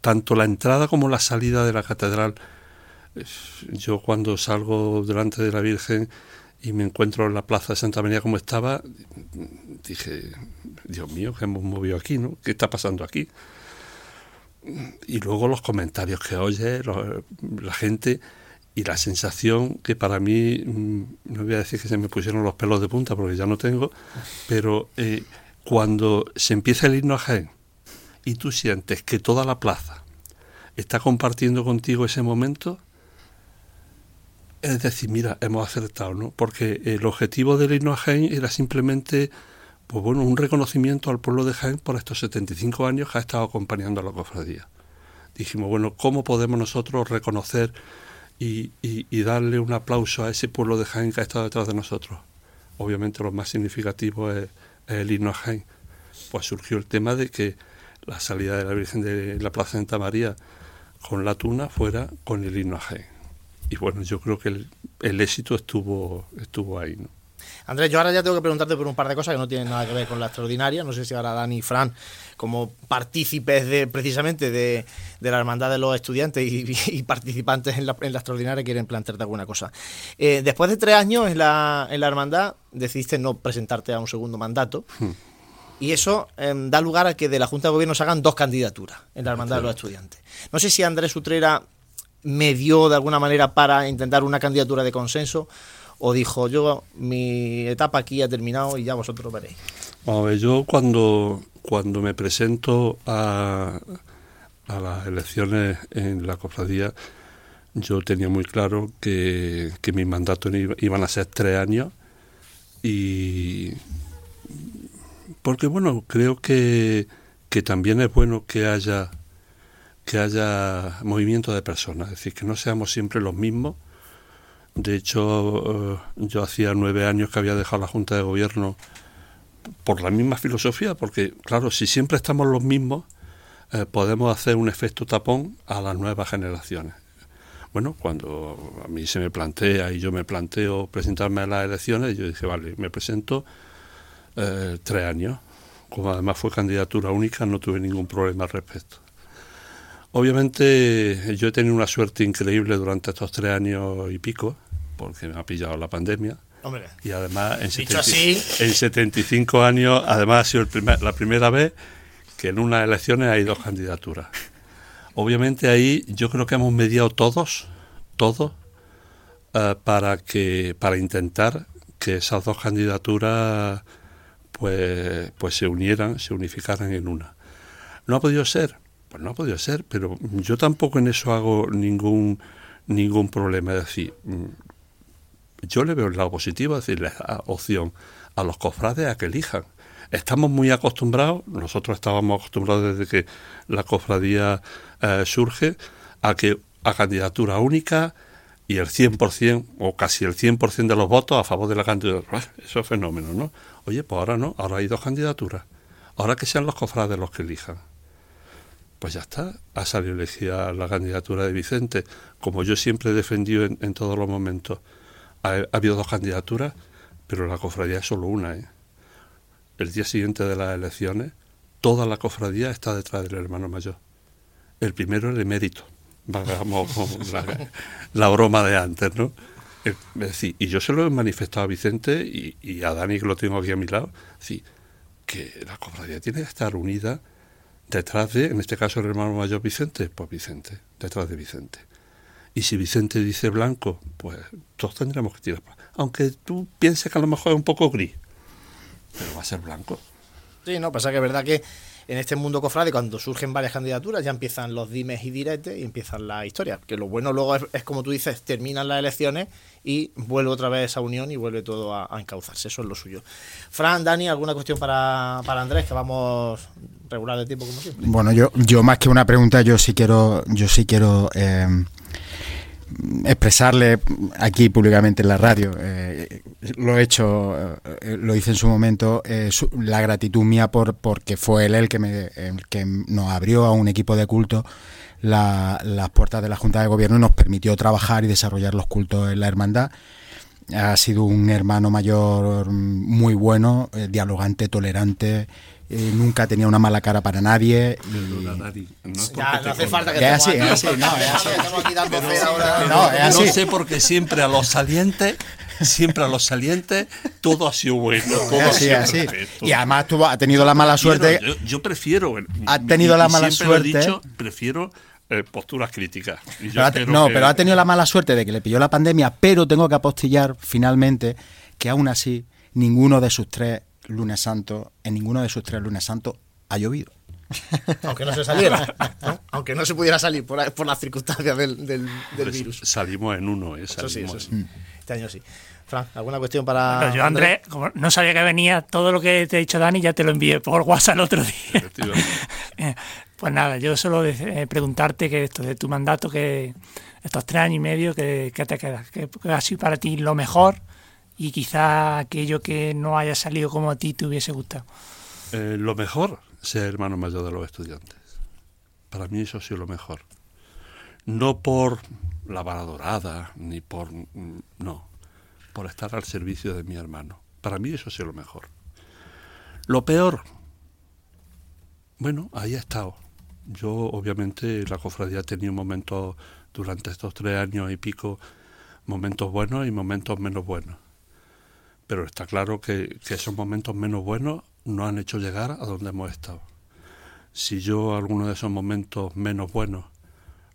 tanto la entrada como la salida de la catedral, yo cuando salgo delante de la Virgen y me encuentro en la plaza de Santa María como estaba, dije, Dios mío, ¿qué hemos movido aquí? ¿no? ¿Qué está pasando aquí? Y luego los comentarios que oye, la gente y la sensación que para mí, mm, no voy a decir que se me pusieron los pelos de punta porque ya no tengo, pero eh, cuando se empieza el himno a Jaén, y tú sientes que toda la plaza está compartiendo contigo ese momento, es decir, mira, hemos acertado, ¿no? Porque el objetivo del himno a era simplemente, pues bueno, un reconocimiento al pueblo de Jaén por estos 75 años que ha estado acompañando a la cofradía. Dijimos, bueno, ¿cómo podemos nosotros reconocer y, y darle un aplauso a ese pueblo de Jaén que ha estado detrás de nosotros? Obviamente lo más significativo es, el himno a. Pues surgió el tema de que la salida de la Virgen de la Plaza Santa María con la tuna fuera con el himno Y bueno, yo creo que el, éxito estuvo, estuvo ahí. ¿no? Andrés, yo ahora ya tengo que preguntarte por un par de cosas que no tienen nada que ver con la extraordinaria. No sé si ahora Dani y Fran, como partícipes de precisamente de, la hermandad de los estudiantes y, participantes en la, extraordinaria, quieren plantearte alguna cosa. Eh, después de tres años en la, en la hermandad, decidiste no presentarte a un segundo mandato. Hmm y eso em, da lugar a que de la Junta de Gobierno se hagan dos candidaturas en la Hermandad de los Estudiantes. No sé si Andrés Utrera me dio de alguna manera para intentar una candidatura de consenso o dijo yo mi etapa aquí ha terminado y ya vosotros veréis. A ver, yo cuando, cuando me presento a, a las elecciones en la cofradía, yo tenía muy claro que, que mis mandatos iban a ser tres años y porque bueno, creo que, que también es bueno que haya que haya movimiento de personas, es decir, que no seamos siempre los mismos. De hecho, eh, yo hacía nueve años que había dejado la Junta de Gobierno por la misma filosofía, porque claro, si siempre estamos los mismos, eh, podemos hacer un efecto tapón a las nuevas generaciones. Bueno, cuando a mí se me plantea y yo me planteo presentarme a las elecciones, yo dije, vale, me presento eh, tres años. Como además fue candidatura única, no tuve ningún problema al respecto. Obviamente yo he tenido una suerte increíble durante estos tres años y pico, porque me ha pillado la pandemia. Y además en, 75 años, además ha sido el primer, la primera vez que en unas elecciones hay dos candidaturas. Obviamente ahí yo creo que hemos mediado todos, todos, eh, para que para intentar que esas dos candidaturas pues, pues se unieran, se unificaran en una. ¿No ha podido ser? Pues no ha podido ser, pero yo tampoco en eso hago ningún, ningún problema. Es decir, mm, yo le veo el lado positivo, es decir, le da opción a los cofrades a que elijan. Estamos muy acostumbrados, nosotros estábamos acostumbrados desde que la cofradía eh, surge, a que a candidatura única y el 100% o casi el 100% de los votos a favor de la candidatura. Eso es fenómeno, ¿no? Oye, pues ahora no, ahora hay dos candidaturas. Ahora que sean los cofrades los que elijan. Pues ya está, ha salido elegida la candidatura de Vicente. Como yo siempre he defendido en, todos los momentos, ha, habido dos candidaturas, pero la cofradía es solo una. ¿eh? El día siguiente de las elecciones, toda la cofradía está detrás del hermano mayor. El primero el emérito, vamos la, broma de antes, ¿no? y yo se lo he manifestado a Vicente y, a Dani, que lo tengo aquí a mi lado, que la cofradía tiene que estar unida detrás de, en este caso el hermano mayor Vicente, pues Vicente, detrás de Vicente. Y si Vicente dice blanco, pues todos tendremos que tirar. Aunque tú pienses que a lo mejor es un poco gris, pero va a ser blanco. Sí, no, pasa que es verdad que en este mundo cofrade, cuando surgen varias candidaturas, ya empiezan los dimes y diretes y empiezan las historias. Que lo bueno luego es, como tú dices, terminan las elecciones y vuelve otra vez esa unión y vuelve todo a, encauzarse. Eso es lo suyo. Fran, Dani, ¿alguna cuestión para, para Andrés? Que vamos regular de tiempo como siempre. Bueno, yo, yo más que una pregunta, yo sí quiero, yo sí quiero eh, expresarle aquí públicamente en la radio, eh, lo he hecho, eh, lo hice en su momento, eh, la gratitud mía por porque fue él el que, me, el que nos abrió a un equipo de culto las puertas de la Junta de Gobierno y nos permitió trabajar y desarrollar los cultos en la hermandad. Ha sido un hermano mayor muy bueno, dialogante, tolerante, eh, nunca tenía una mala cara para nadie. Y... No, no hace falta que así, es así, no, es así. [LAUGHS] No, es así. No sé porque siempre a los salientes siempre a los salientes todo ha sido bueno. Todo así, ha sido así. Y además tuvo, ha tenido la mala suerte. Yo, prefiero. Ha tenido la mala suerte. Lo he dicho, prefiero eh, posturas críticas. no, pero ha tenido la mala suerte de que le pilló la pandemia, pero tengo que apostillar finalmente que aún así ninguno de sus tres lunes santo, en ninguno de sus tres lunes santos ha llovido. [LAUGHS] Aunque no se saliera, aunque no se pudiera salir por, por las circunstancias del, del, pues virus. Salimos en uno, ¿eh? eso sí, eso sí. Este año sí. Fran, ¿alguna cuestión para.? yo, Andrés, como no sabía que venía, todo lo que te he dicho Dani ya te lo envié por WhatsApp el otro día. [LAUGHS] Pues nada, yo solo eh, preguntarte que esto de tu mandato, que estos tres años y medio, que, te quedas, que ha sido para ti lo mejor y quizá aquello que no haya salido como a ti te hubiese gustado? Eh, lo mejor, ser hermano mayor de los estudiantes. Para mí eso ha sido lo mejor. No por la vara dorada, ni por... No, por estar al servicio de mi hermano. Para mí eso ha sido lo mejor. Lo peor, bueno, ahí ha estado. Yo, obviamente, la cofradía ha tenido momentos durante estos tres años y pico, momentos buenos y momentos menos buenos pero está claro que, esos momentos menos buenos no han hecho llegar a donde hemos estado. Si yo alguno de esos momentos menos buenos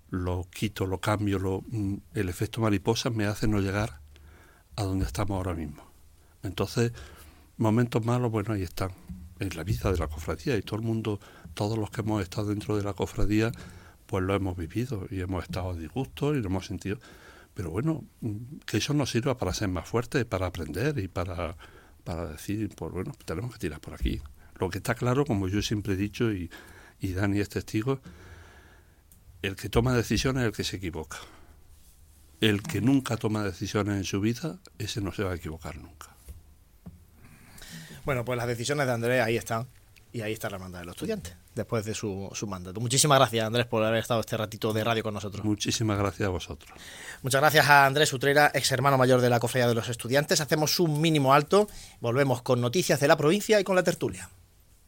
lo quito, lo cambio, mm, el efecto mariposa me hace no llegar a donde estamos ahora mismo. Entonces, momentos malos, bueno, ahí están, en la vida de la cofradía y todo el mundo, todos los que hemos estado dentro de la cofradía, pues lo hemos vivido y hemos estado a disgusto y lo hemos sentido. Pero bueno, que eso nos sirva para ser más fuertes, para aprender y para, para decir, pues bueno, tenemos que tirar por aquí. Lo que está claro, como yo siempre he dicho y, y Dani es testigo, el que toma decisiones es el que se equivoca. El que nunca toma decisiones en su vida, ese no se va a equivocar nunca. Bueno, pues las decisiones de Andrés ahí están. Y ahí está la hermandad de los estudiantes, después de su, su mandato. Muchísimas gracias, Andrés, por haber estado este ratito de radio con nosotros. Muchísimas gracias a vosotros. Muchas gracias a Andrés Utrera, ex hermano mayor de la Cofradía de los Estudiantes. Hacemos un mínimo alto, volvemos con noticias de la provincia y con la tertulia.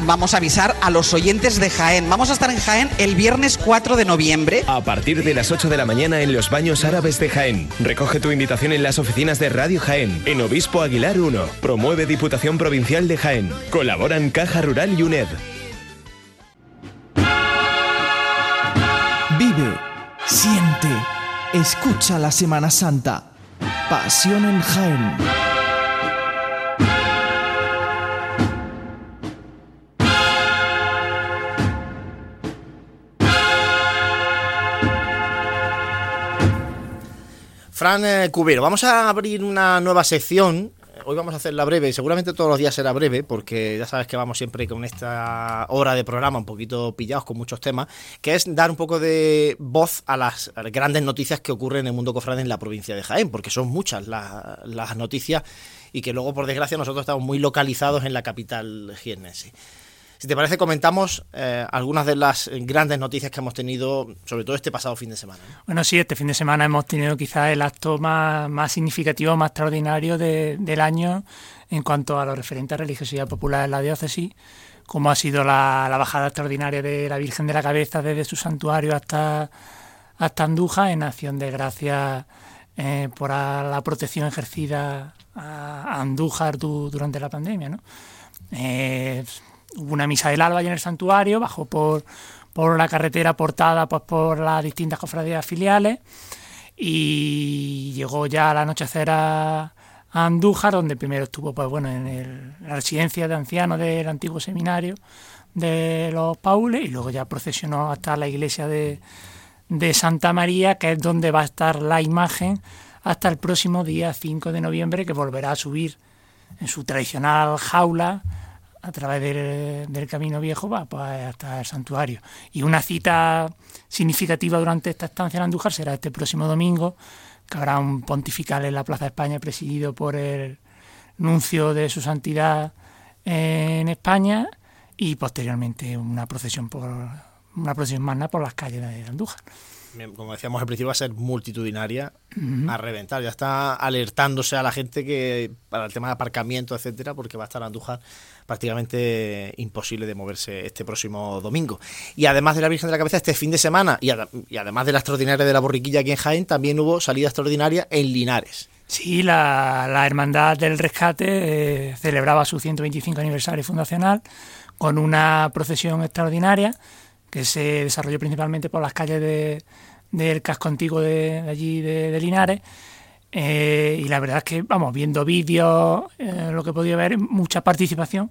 vamos a avisar a los oyentes de Jaén. Vamos a estar en Jaén el viernes 4 de noviembre. A partir de las 8 de la mañana en los baños árabes de Jaén. Recoge tu invitación en las oficinas de Radio Jaén, en Obispo Aguilar 1. Promueve Diputación Provincial de Jaén. Colaboran Caja Rural y UNED. Vive, siente, escucha la Semana Santa. Pasión en Jaén. Fran eh, Cubero, vamos a abrir una nueva sección. Hoy vamos a hacerla breve, seguramente todos los días será breve, porque ya sabes que vamos siempre con esta hora de programa un poquito pillados con muchos temas, que es dar un poco de voz a las grandes noticias que ocurren en el mundo cofrade en la provincia de Jaén, porque son muchas las, las noticias y que luego, por desgracia, nosotros estamos muy localizados en la capital jiennense. Si te parece, comentamos eh, algunas de las grandes noticias que hemos tenido, sobre todo este pasado fin de semana. Bueno, sí, este fin de semana hemos tenido quizás el acto más, significativo, más extraordinario del año en cuanto a lo referente a religiosidad popular en la diócesis, como ha sido la, bajada extraordinaria de la Virgen de la Cabeza desde su santuario hasta, hasta Andújar, en acción de gracias eh, por la protección ejercida a, Andújar durante la pandemia. ¿no? Eh, hubo una misa del alba allí en el santuario, bajó por, por la carretera portada pues, por las distintas cofradías filiales y llegó ya al anochecer a, Andújar, donde primero estuvo pues, bueno, en la residencia de ancianos del antiguo seminario de los Paules y luego ya procesionó hasta la iglesia de, de Santa María, que es donde va a estar la imagen hasta el próximo día 5 de noviembre, que volverá a subir en su tradicional jaula a través del, Camino Viejo va pues, hasta el santuario. Y una cita significativa durante esta estancia en Andújar será este próximo domingo, que habrá un pontifical en la Plaza de España presidido por el nuncio de su santidad en España y posteriormente una procesión por una procesión magna por las calles de Andújar como decíamos al principio, va a ser multitudinaria a reventar. Ya está alertándose a la gente que para el tema de aparcamiento, etcétera, porque va a estar Andújar prácticamente imposible de moverse este próximo domingo. Y además de la Virgen de la Cabeza, este fin de semana, y, además de la extraordinaria de la borriquilla aquí en Jaén, también hubo salida extraordinaria en Linares. Sí, la, Hermandad del Rescate eh, celebraba su 125 aniversario fundacional con una procesión extraordinaria que se desarrolló principalmente por las calles de, del casco antiguo de, allí de, Linares. Eh, y la verdad es que, vamos, viendo vídeos, eh, lo que he podido ver, mucha participación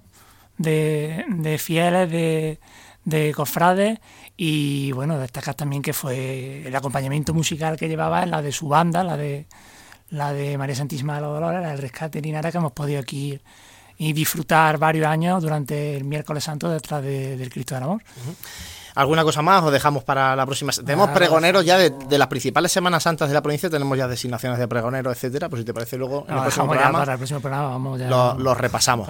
de, de fieles, de, de cofrades y bueno, destacar también que fue el acompañamiento musical que llevaba la de su banda, la de la de María Santísima de los Dolores, la del Rescate Linares, que hemos podido aquí y disfrutar varios años durante el miércoles santo detrás del Cristo del Amor. ¿Alguna cosa más o dejamos para la próxima? Tenemos pregoneros ya de, las principales Semanas Santas de la provincia, tenemos ya designaciones de pregoneros, etcétera. Pues si te parece, luego en el, próximo programa, para el próximo programa vamos ya los repasamos.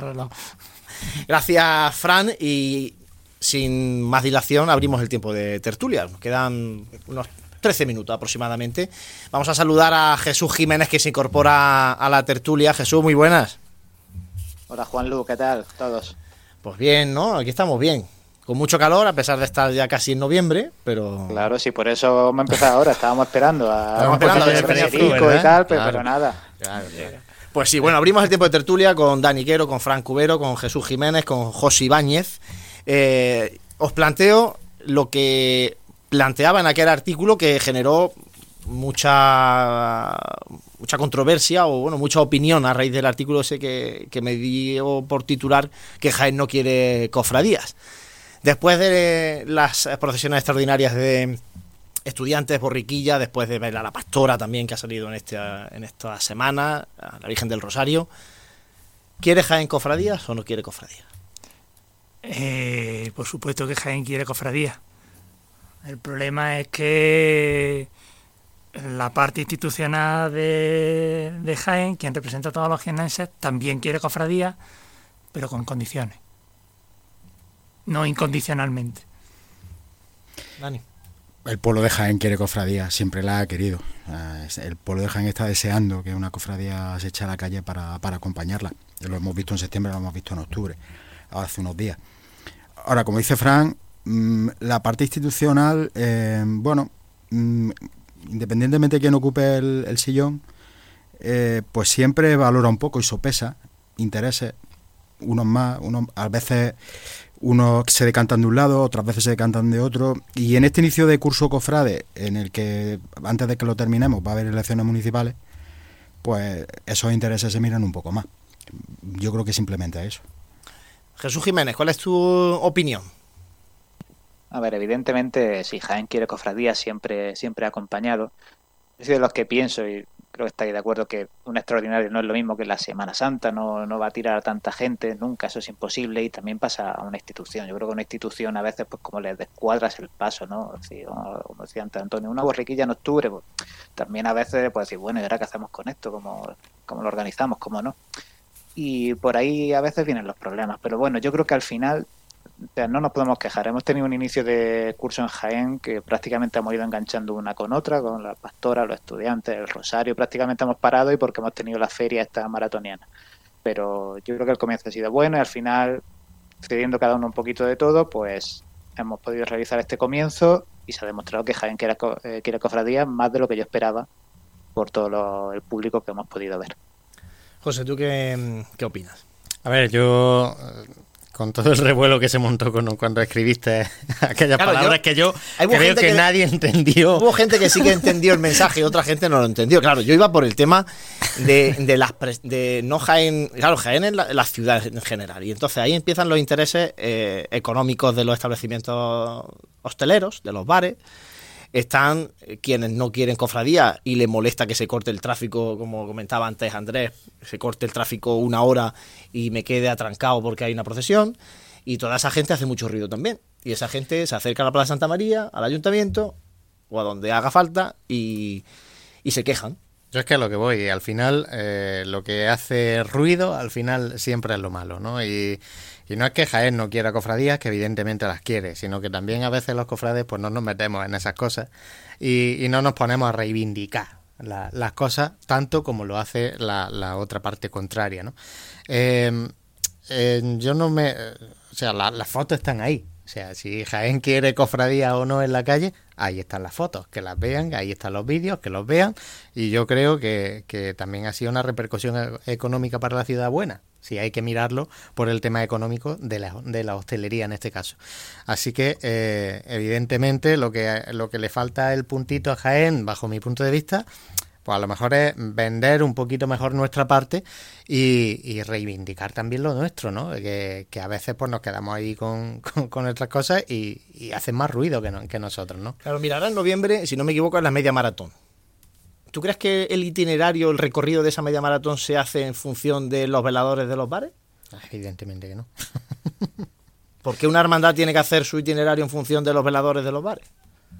Gracias, Fran, y sin más dilación abrimos el tiempo de tertulia. quedan unos 13 minutos aproximadamente. Vamos a saludar a Jesús Jiménez que se incorpora a la tertulia. Jesús, muy buenas. Hola Juan Lu, ¿qué tal? Todos. Pues bien, ¿no? Aquí estamos bien con mucho calor, a pesar de estar ya casi en noviembre, pero... Claro, sí, por eso hemos empezado ahora, estábamos esperando a... Estábamos esperando a y tal, pero, nada. Pues sí, bueno, abrimos el tiempo de tertulia con Dani Quero, con Fran Cubero, con Jesús Jiménez, con José Ibáñez. Eh, os planteo lo que planteaba en aquel artículo que generó mucha mucha controversia o bueno mucha opinión a raíz del artículo ese que, que me dio por titular que Jaén no quiere cofradías. Después de las procesiones extraordinarias de estudiantes, borriquilla, después de ver a la pastora también que ha salido en, este, en esta semana, a la Virgen del Rosario, ¿quiere Jaén cofradías o no quiere cofradías? Eh, por supuesto que Jaén quiere cofradías. El problema es que la parte institucional de, de Jaén, quien representa a todos los jienenses, también quiere cofradías, pero con condiciones no incondicionalmente. Dani. El pueblo de Jaén quiere cofradía, siempre la ha querido. El pueblo de Jaén está deseando que una cofradía se eche a la calle para, acompañarla. Lo hemos visto en septiembre, lo hemos visto en octubre, hace unos días. Ahora, como dice Fran, mm, la parte institucional, eh, bueno, mm, independientemente de quién ocupe el, sillón, eh, pues siempre valora un poco y sopesa intereses, unos más, unos a veces unos se decantan de un lado, otras veces se decantan de otro. Y en este inicio de curso cofrade, en el que antes de que lo terminemos va a haber elecciones municipales, pues esos intereses se miran un poco más. Yo creo que simplemente eso. Jesús Jiménez, ¿cuál es tu opinión? A ver, evidentemente, si Jaén quiere cofradía, siempre, siempre acompañado. Yo de los que pienso, y creo que estáis de acuerdo que un extraordinario no es lo mismo que la Semana Santa, no, no va a tirar a tanta gente, nunca, eso es imposible y también pasa a una institución. Yo creo que una institución a veces, pues como les descuadras el paso, ¿no? como decía antes Antonio, una borriquilla en octubre, pues, también a veces puedes decir, bueno, ¿y ahora qué hacemos con esto? ¿Cómo, cómo lo organizamos? ¿Cómo no? Y por ahí a veces vienen los problemas, pero bueno, yo creo que al final no nos podemos quejar. Hemos tenido un inicio de curso en Jaén que prácticamente hemos ido enganchando una con otra, con la pastora, los estudiantes, el rosario. Prácticamente hemos parado y porque hemos tenido la feria esta maratoniana. Pero yo creo que el comienzo ha sido bueno y al final, cediendo cada uno un poquito de todo, pues hemos podido realizar este comienzo y se ha demostrado que Jaén quiere, eh, quiere cofradía más de lo que yo esperaba por todo el público que hemos podido ver. José, ¿tú qué, qué opinas? A ver, yo con todo el revuelo que se montó cuando escribiste [LAUGHS] aquellas palabras que yo creo que, nadie entendió. Hubo gente que sí que entendió el mensaje y otra gente no lo entendió. Claro, yo iba por el tema de, de las de no Jaén, claro, Jaén es la, ciudad en general y entonces ahí empiezan los intereses eh, económicos de los establecimientos hosteleros, de los bares están quienes no quieren cofradía y le molesta que se corte el tráfico, como comentaba antes Andrés, se corte el tráfico una hora y me quede atrancado porque hay una procesión. Y toda esa gente hace mucho ruido también. Y esa gente se acerca a la Plaza Santa María, al ayuntamiento o a donde haga falta y, se quejan. Yo es que a lo que voy, al final eh, lo que hace ruido, al final siempre es lo malo, ¿no? Y, y no es que Jaén no quiera cofradías, que evidentemente las quiere, sino que también a veces los cofrades pues no nos metemos en esas cosas y, no nos ponemos a reivindicar las cosas tanto como lo hace la, otra parte contraria, ¿no? Eh, eh, yo no me... O sea, las fotos están ahí. O sea, si Jaén quiere cofradía o no en la calle, ahí están las fotos, que las vean, ahí están los vídeos, que los vean. Y yo creo que, que también ha sido una repercusión e-, económica para la ciudad buena si hay que mirarlo por el tema económico de la, de la hostelería en este caso. Así que, eh, evidentemente, lo que, lo que le falta el puntito a Jaén, bajo mi punto de vista, pues a lo mejor es vender un poquito mejor nuestra parte y, reivindicar también lo nuestro, ¿no? Que, a veces pues nos quedamos ahí con, con, nuestras cosas y, hacen más ruido que, que nosotros, ¿no? Claro, mira, en noviembre, si no me equivoco, es la media maratón. ¿Tú crees que el itinerario, el recorrido de esa media maratón se hace en función de los veladores de los bares? Ah, evidentemente que no. [LAUGHS] ¿Por qué una hermandad tiene que hacer su itinerario en función de los veladores de los bares?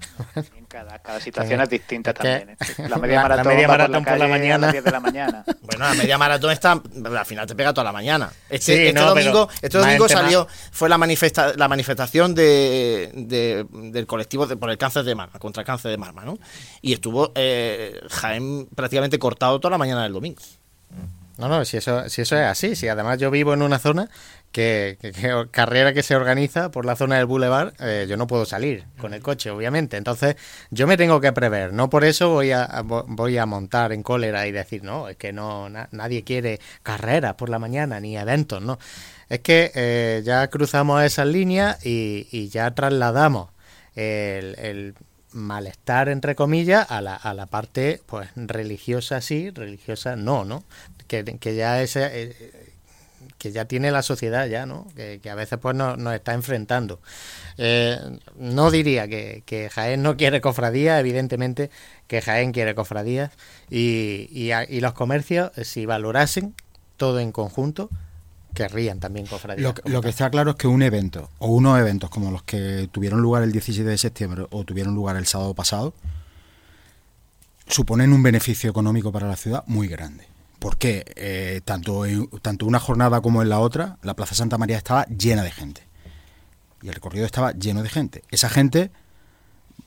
[LAUGHS] Cada, cada situación es distinta también. ¿eh? [LAUGHS] La media maratón, por, la, mañana. de la mañana. [LAUGHS] Bueno, la media maratón está. Al final te pega toda la mañana. Este, este domingo, este domingo salió. Fue la, manifesta, la manifestación de, del colectivo por el cáncer de mama, contra el cáncer de mama, ¿no? Y estuvo eh, Jaén prácticamente cortado toda la mañana del domingo. No, no, si eso, si eso es así, si además yo vivo en una zona que, carrera que se organiza por la zona del boulevard, eh, yo no puedo salir con el coche, obviamente. Entonces, yo me tengo que prever. No por eso voy a, voy a montar en cólera y decir, no, es que no nadie quiere carreras por la mañana ni eventos, no. Es que eh, ya cruzamos esas líneas y, ya trasladamos el, malestar, entre comillas, a la, a la parte pues religiosa sí, religiosa no, ¿no? Que, que ya. Eh, que ya tiene la sociedad ya, ¿no? Que, a veces pues nos, está enfrentando. Eh, no diría que, que, Jaén no quiere cofradías, evidentemente que Jaén quiere cofradías y, y, los comercios, si valorasen todo en conjunto, querrían también cofradías. Lo, que está claro es que un evento o unos eventos como los que tuvieron lugar el 17 de septiembre o tuvieron lugar el sábado pasado suponen un beneficio económico para la ciudad muy grande porque eh, tanto, en, tanto una jornada como en la otra, la Plaza Santa María estaba llena de gente. Y el recorrido estaba lleno de gente. Esa gente,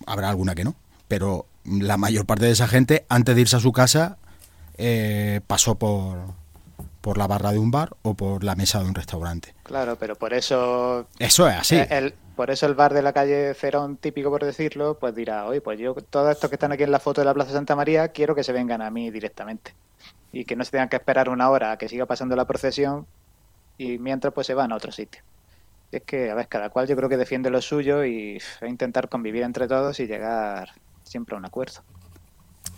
habrá alguna que no, pero la mayor parte de esa gente, antes de irse a su casa, eh, pasó por, por la barra de un bar o por la mesa de un restaurante. Claro, pero por eso... Eso es así. El, por eso el bar de la calle Cerón, típico por decirlo, pues dirá, oye, pues yo, todos estos que están aquí en la foto de la Plaza Santa María, quiero que se vengan a mí directamente y que no se tengan que esperar una hora a que siga pasando la procesión y mientras pues se van a otro sitio. es que, a ver, cada cual yo creo que defiende lo suyo y intentar convivir entre todos y llegar siempre a un acuerdo.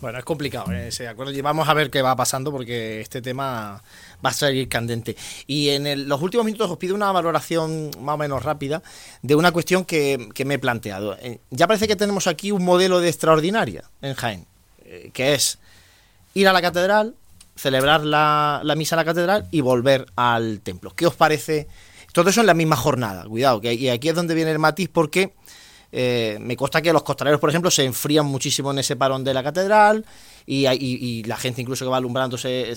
Bueno, es complicado ¿eh? ese acuerdo y vamos a ver qué va pasando porque este tema va a salir candente. Y en los últimos minutos os pido una valoración más o menos rápida de una cuestión que, que me he planteado. Eh, ya parece que tenemos aquí un modelo de extraordinaria en Jaén, eh, que es ir a la catedral, celebrar la, misa en la catedral y volver al templo. ¿Qué os parece? Todo eso en la misma jornada, cuidado, que y aquí es donde viene el matiz porque eh, me consta que los costaleros, por ejemplo, se enfrían muchísimo en ese parón de la catedral y, la gente incluso que va alumbrándose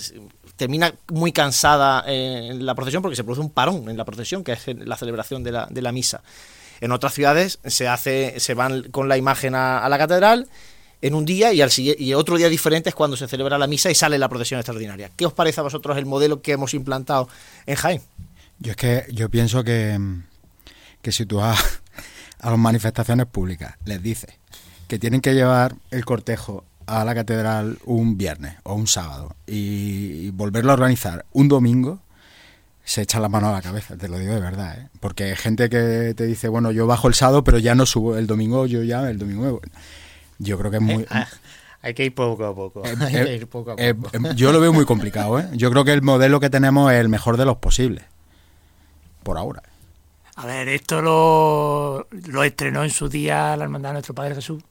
termina muy cansada en la procesión porque se produce un parón en la procesión, que es la celebración de la, de la misa. En otras ciudades se hace, se van con la imagen a, la catedral en un día y, al, y otro día diferente es cuando se celebra la misa y sale la procesión extraordinaria. ¿Qué os parece a vosotros el modelo que hemos implantado en Jaén? Yo es que yo pienso que, que si tú a, a las manifestaciones públicas les dices que tienen que llevar el cortejo a la catedral un viernes o un sábado y, volverlo a organizar un domingo, se echa la mano a la cabeza, te lo digo de verdad, ¿eh? porque hay gente que te dice, bueno, yo bajo el sábado, pero ya no subo el domingo, yo ya el domingo. Yo creo que es muy... Eh, ah, hay que ir poco a poco. yo lo veo muy complicado. ¿eh? Yo creo que el modelo que tenemos es el mejor de los posibles. Por ahora. A ver, esto lo, lo estrenó en su día la Hermandad de Nuestro Padre Jesús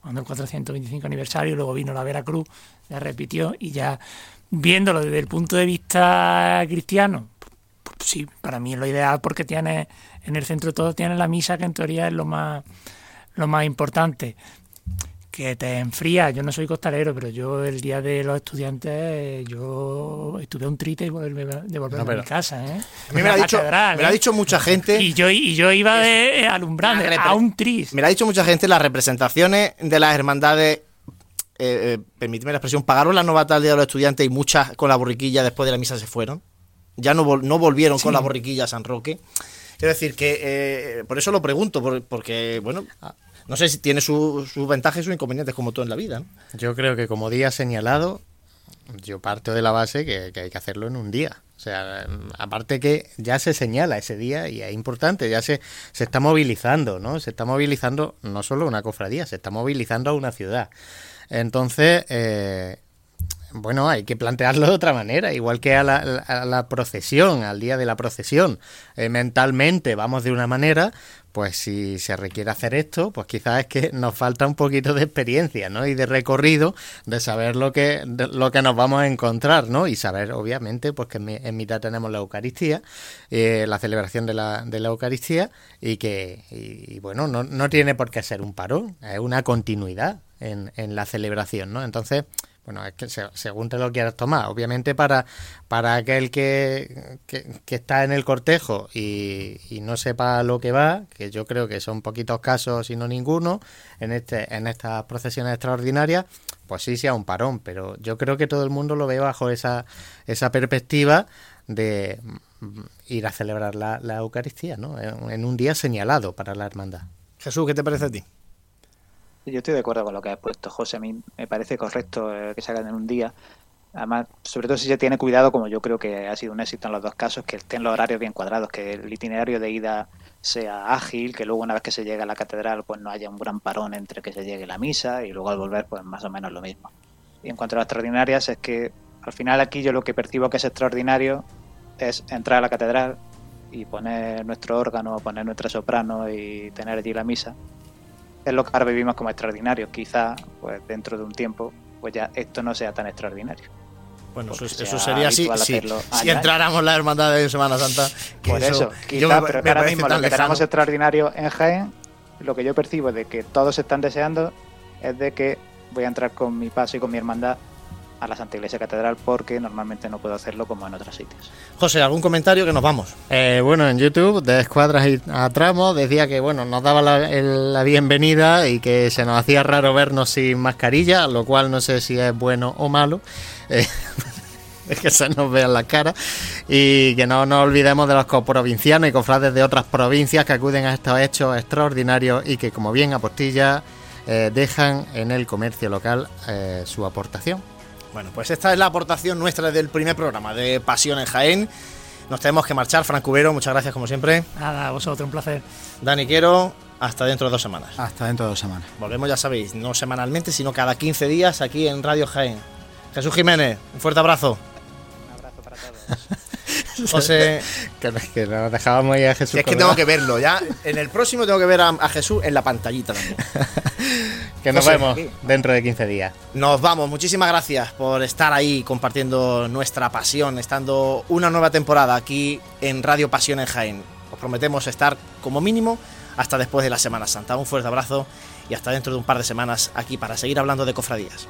cuando el 425 aniversario, luego vino la Veracruz, ya repitió y ya viéndolo desde el punto de vista cristiano, pues, sí, para mí es lo ideal porque tiene en el centro todo tiene la misa que en teoría es lo más lo más importante que te enfría. Yo no soy costalero, pero yo el día de los estudiantes, yo estuve un triste de volverme, a mi casa. ¿eh? me, lo ha dicho, me ha ¿eh? dicho mucha gente. Y yo, y yo iba de, alumbrando a un tris. Me lo ha dicho mucha gente las representaciones de las hermandades. Eh, eh permíteme la expresión, pagaron la novata al día de los estudiantes y muchas con la borriquilla después de la misa se fueron. Ya no, no volvieron con la borriquilla a San Roque. Quiero decir que, por eso lo pregunto, porque, bueno, no sé si tiene sus ventajas y sus inconvenientes como todo en la vida. Yo creo que como día señalado, yo parto de la base que, hay que hacerlo en un día. O sea, aparte que ya se señala ese día y es importante, ya se, se está movilizando, ¿no? Se está movilizando no solo una cofradía, se está movilizando a una ciudad. Entonces, eh, bueno, hay que plantearlo de otra manera, igual que a la, procesión, al día de la procesión. Eh, mentalmente vamos de una manera, pues si se requiere hacer esto, pues quizás es que nos falta un poquito de experiencia, ¿no? Y de recorrido, de saber lo que, lo que nos vamos a encontrar, ¿no? Y saber, obviamente, pues que en, mitad tenemos la Eucaristía, eh, la celebración de la, de la Eucaristía, y que, y, bueno, no, no tiene por qué ser un parón, es una continuidad en, en la celebración, ¿no? Entonces, bueno, es que según te lo quieras tomar. Obviamente para, para aquel que, que, está en el cortejo y, no sepa lo que va, que yo creo que son poquitos casos y no ninguno, en, este, en estas procesiones extraordinarias, pues sí sea un parón, pero yo creo que todo el mundo lo ve bajo esa, esa perspectiva de mm, ir a celebrar la, la Eucaristía, ¿no? en un día señalado para la hermandad. Jesús, ¿qué te parece a ti? Yo estoy de acuerdo con lo que has puesto, José. A mí me parece correcto eh, que se hagan en un día. Además, sobre todo si se tiene cuidado, como yo creo que ha sido un éxito en los dos casos, que estén los horarios bien cuadrados, que el itinerario de ida sea ágil, que luego una vez que se llegue a la catedral pues no haya un gran parón entre que se llegue la misa y luego al volver pues más o menos lo mismo. Y en cuanto a las extraordinarias es que al final aquí yo lo que percibo que es extraordinario es entrar a la catedral y poner nuestro órgano, poner nuestra soprano y tener allí la misa es lo que ahora vivimos como extraordinario. Quizá, pues dentro de un tiempo, pues ya esto no sea tan extraordinario. Bueno, eso, sería así si, si entráramos la hermandad de Semana Santa. Por eso, quizá, pero ahora mismo lo que tenemos extraordinario en Jaén, lo que yo percibo de que todos están deseando es de que voy a entrar con mi paso y con mi hermandad a la Santa Iglesia Catedral porque normalmente no puedo hacerlo como en otros sitios. José, ¿algún comentario que nos vamos? Eh, bueno, en YouTube, de Escuadras y a Tramos, decía que bueno, nos daba la, bienvenida y que se nos hacía raro vernos sin mascarilla, lo cual no sé si es bueno o malo. [LAUGHS] Eh, es que se nos vean las caras y que no nos olvidemos de los coprovincianos y cofrades de otras provincias que acuden a estos hechos extraordinarios y que como bien apostilla eh, dejan en el comercio local su aportación. Bueno, pues esta es la aportación nuestra del primer programa de Pasión en Jaén. Nos tenemos que marchar. Frank Cubero, muchas gracias como siempre. Nada, a vosotros, un placer. Dani Quiero, hasta dentro de dos semanas. Hasta dentro de dos semanas. Volvemos, ya sabéis, no semanalmente, sino cada 15 días aquí en Radio Jaén. Jesús Jiménez, un fuerte abrazo. Un abrazo para todos. [LAUGHS] [LAUGHS] José. que, nos dejábamos ahí a Jesús. es que tengo que verlo, ya. En el próximo tengo que ver a, Jesús en la pantallita también. [LAUGHS] que nos vemos dentro de 15 días. Nos vamos. Muchísimas gracias por estar ahí compartiendo nuestra pasión, estando una nueva temporada aquí en Radio Pasión en Jaén. Os prometemos estar como mínimo hasta después de la Semana Santa. Un fuerte abrazo y hasta dentro de un par de semanas aquí para seguir hablando de cofradías.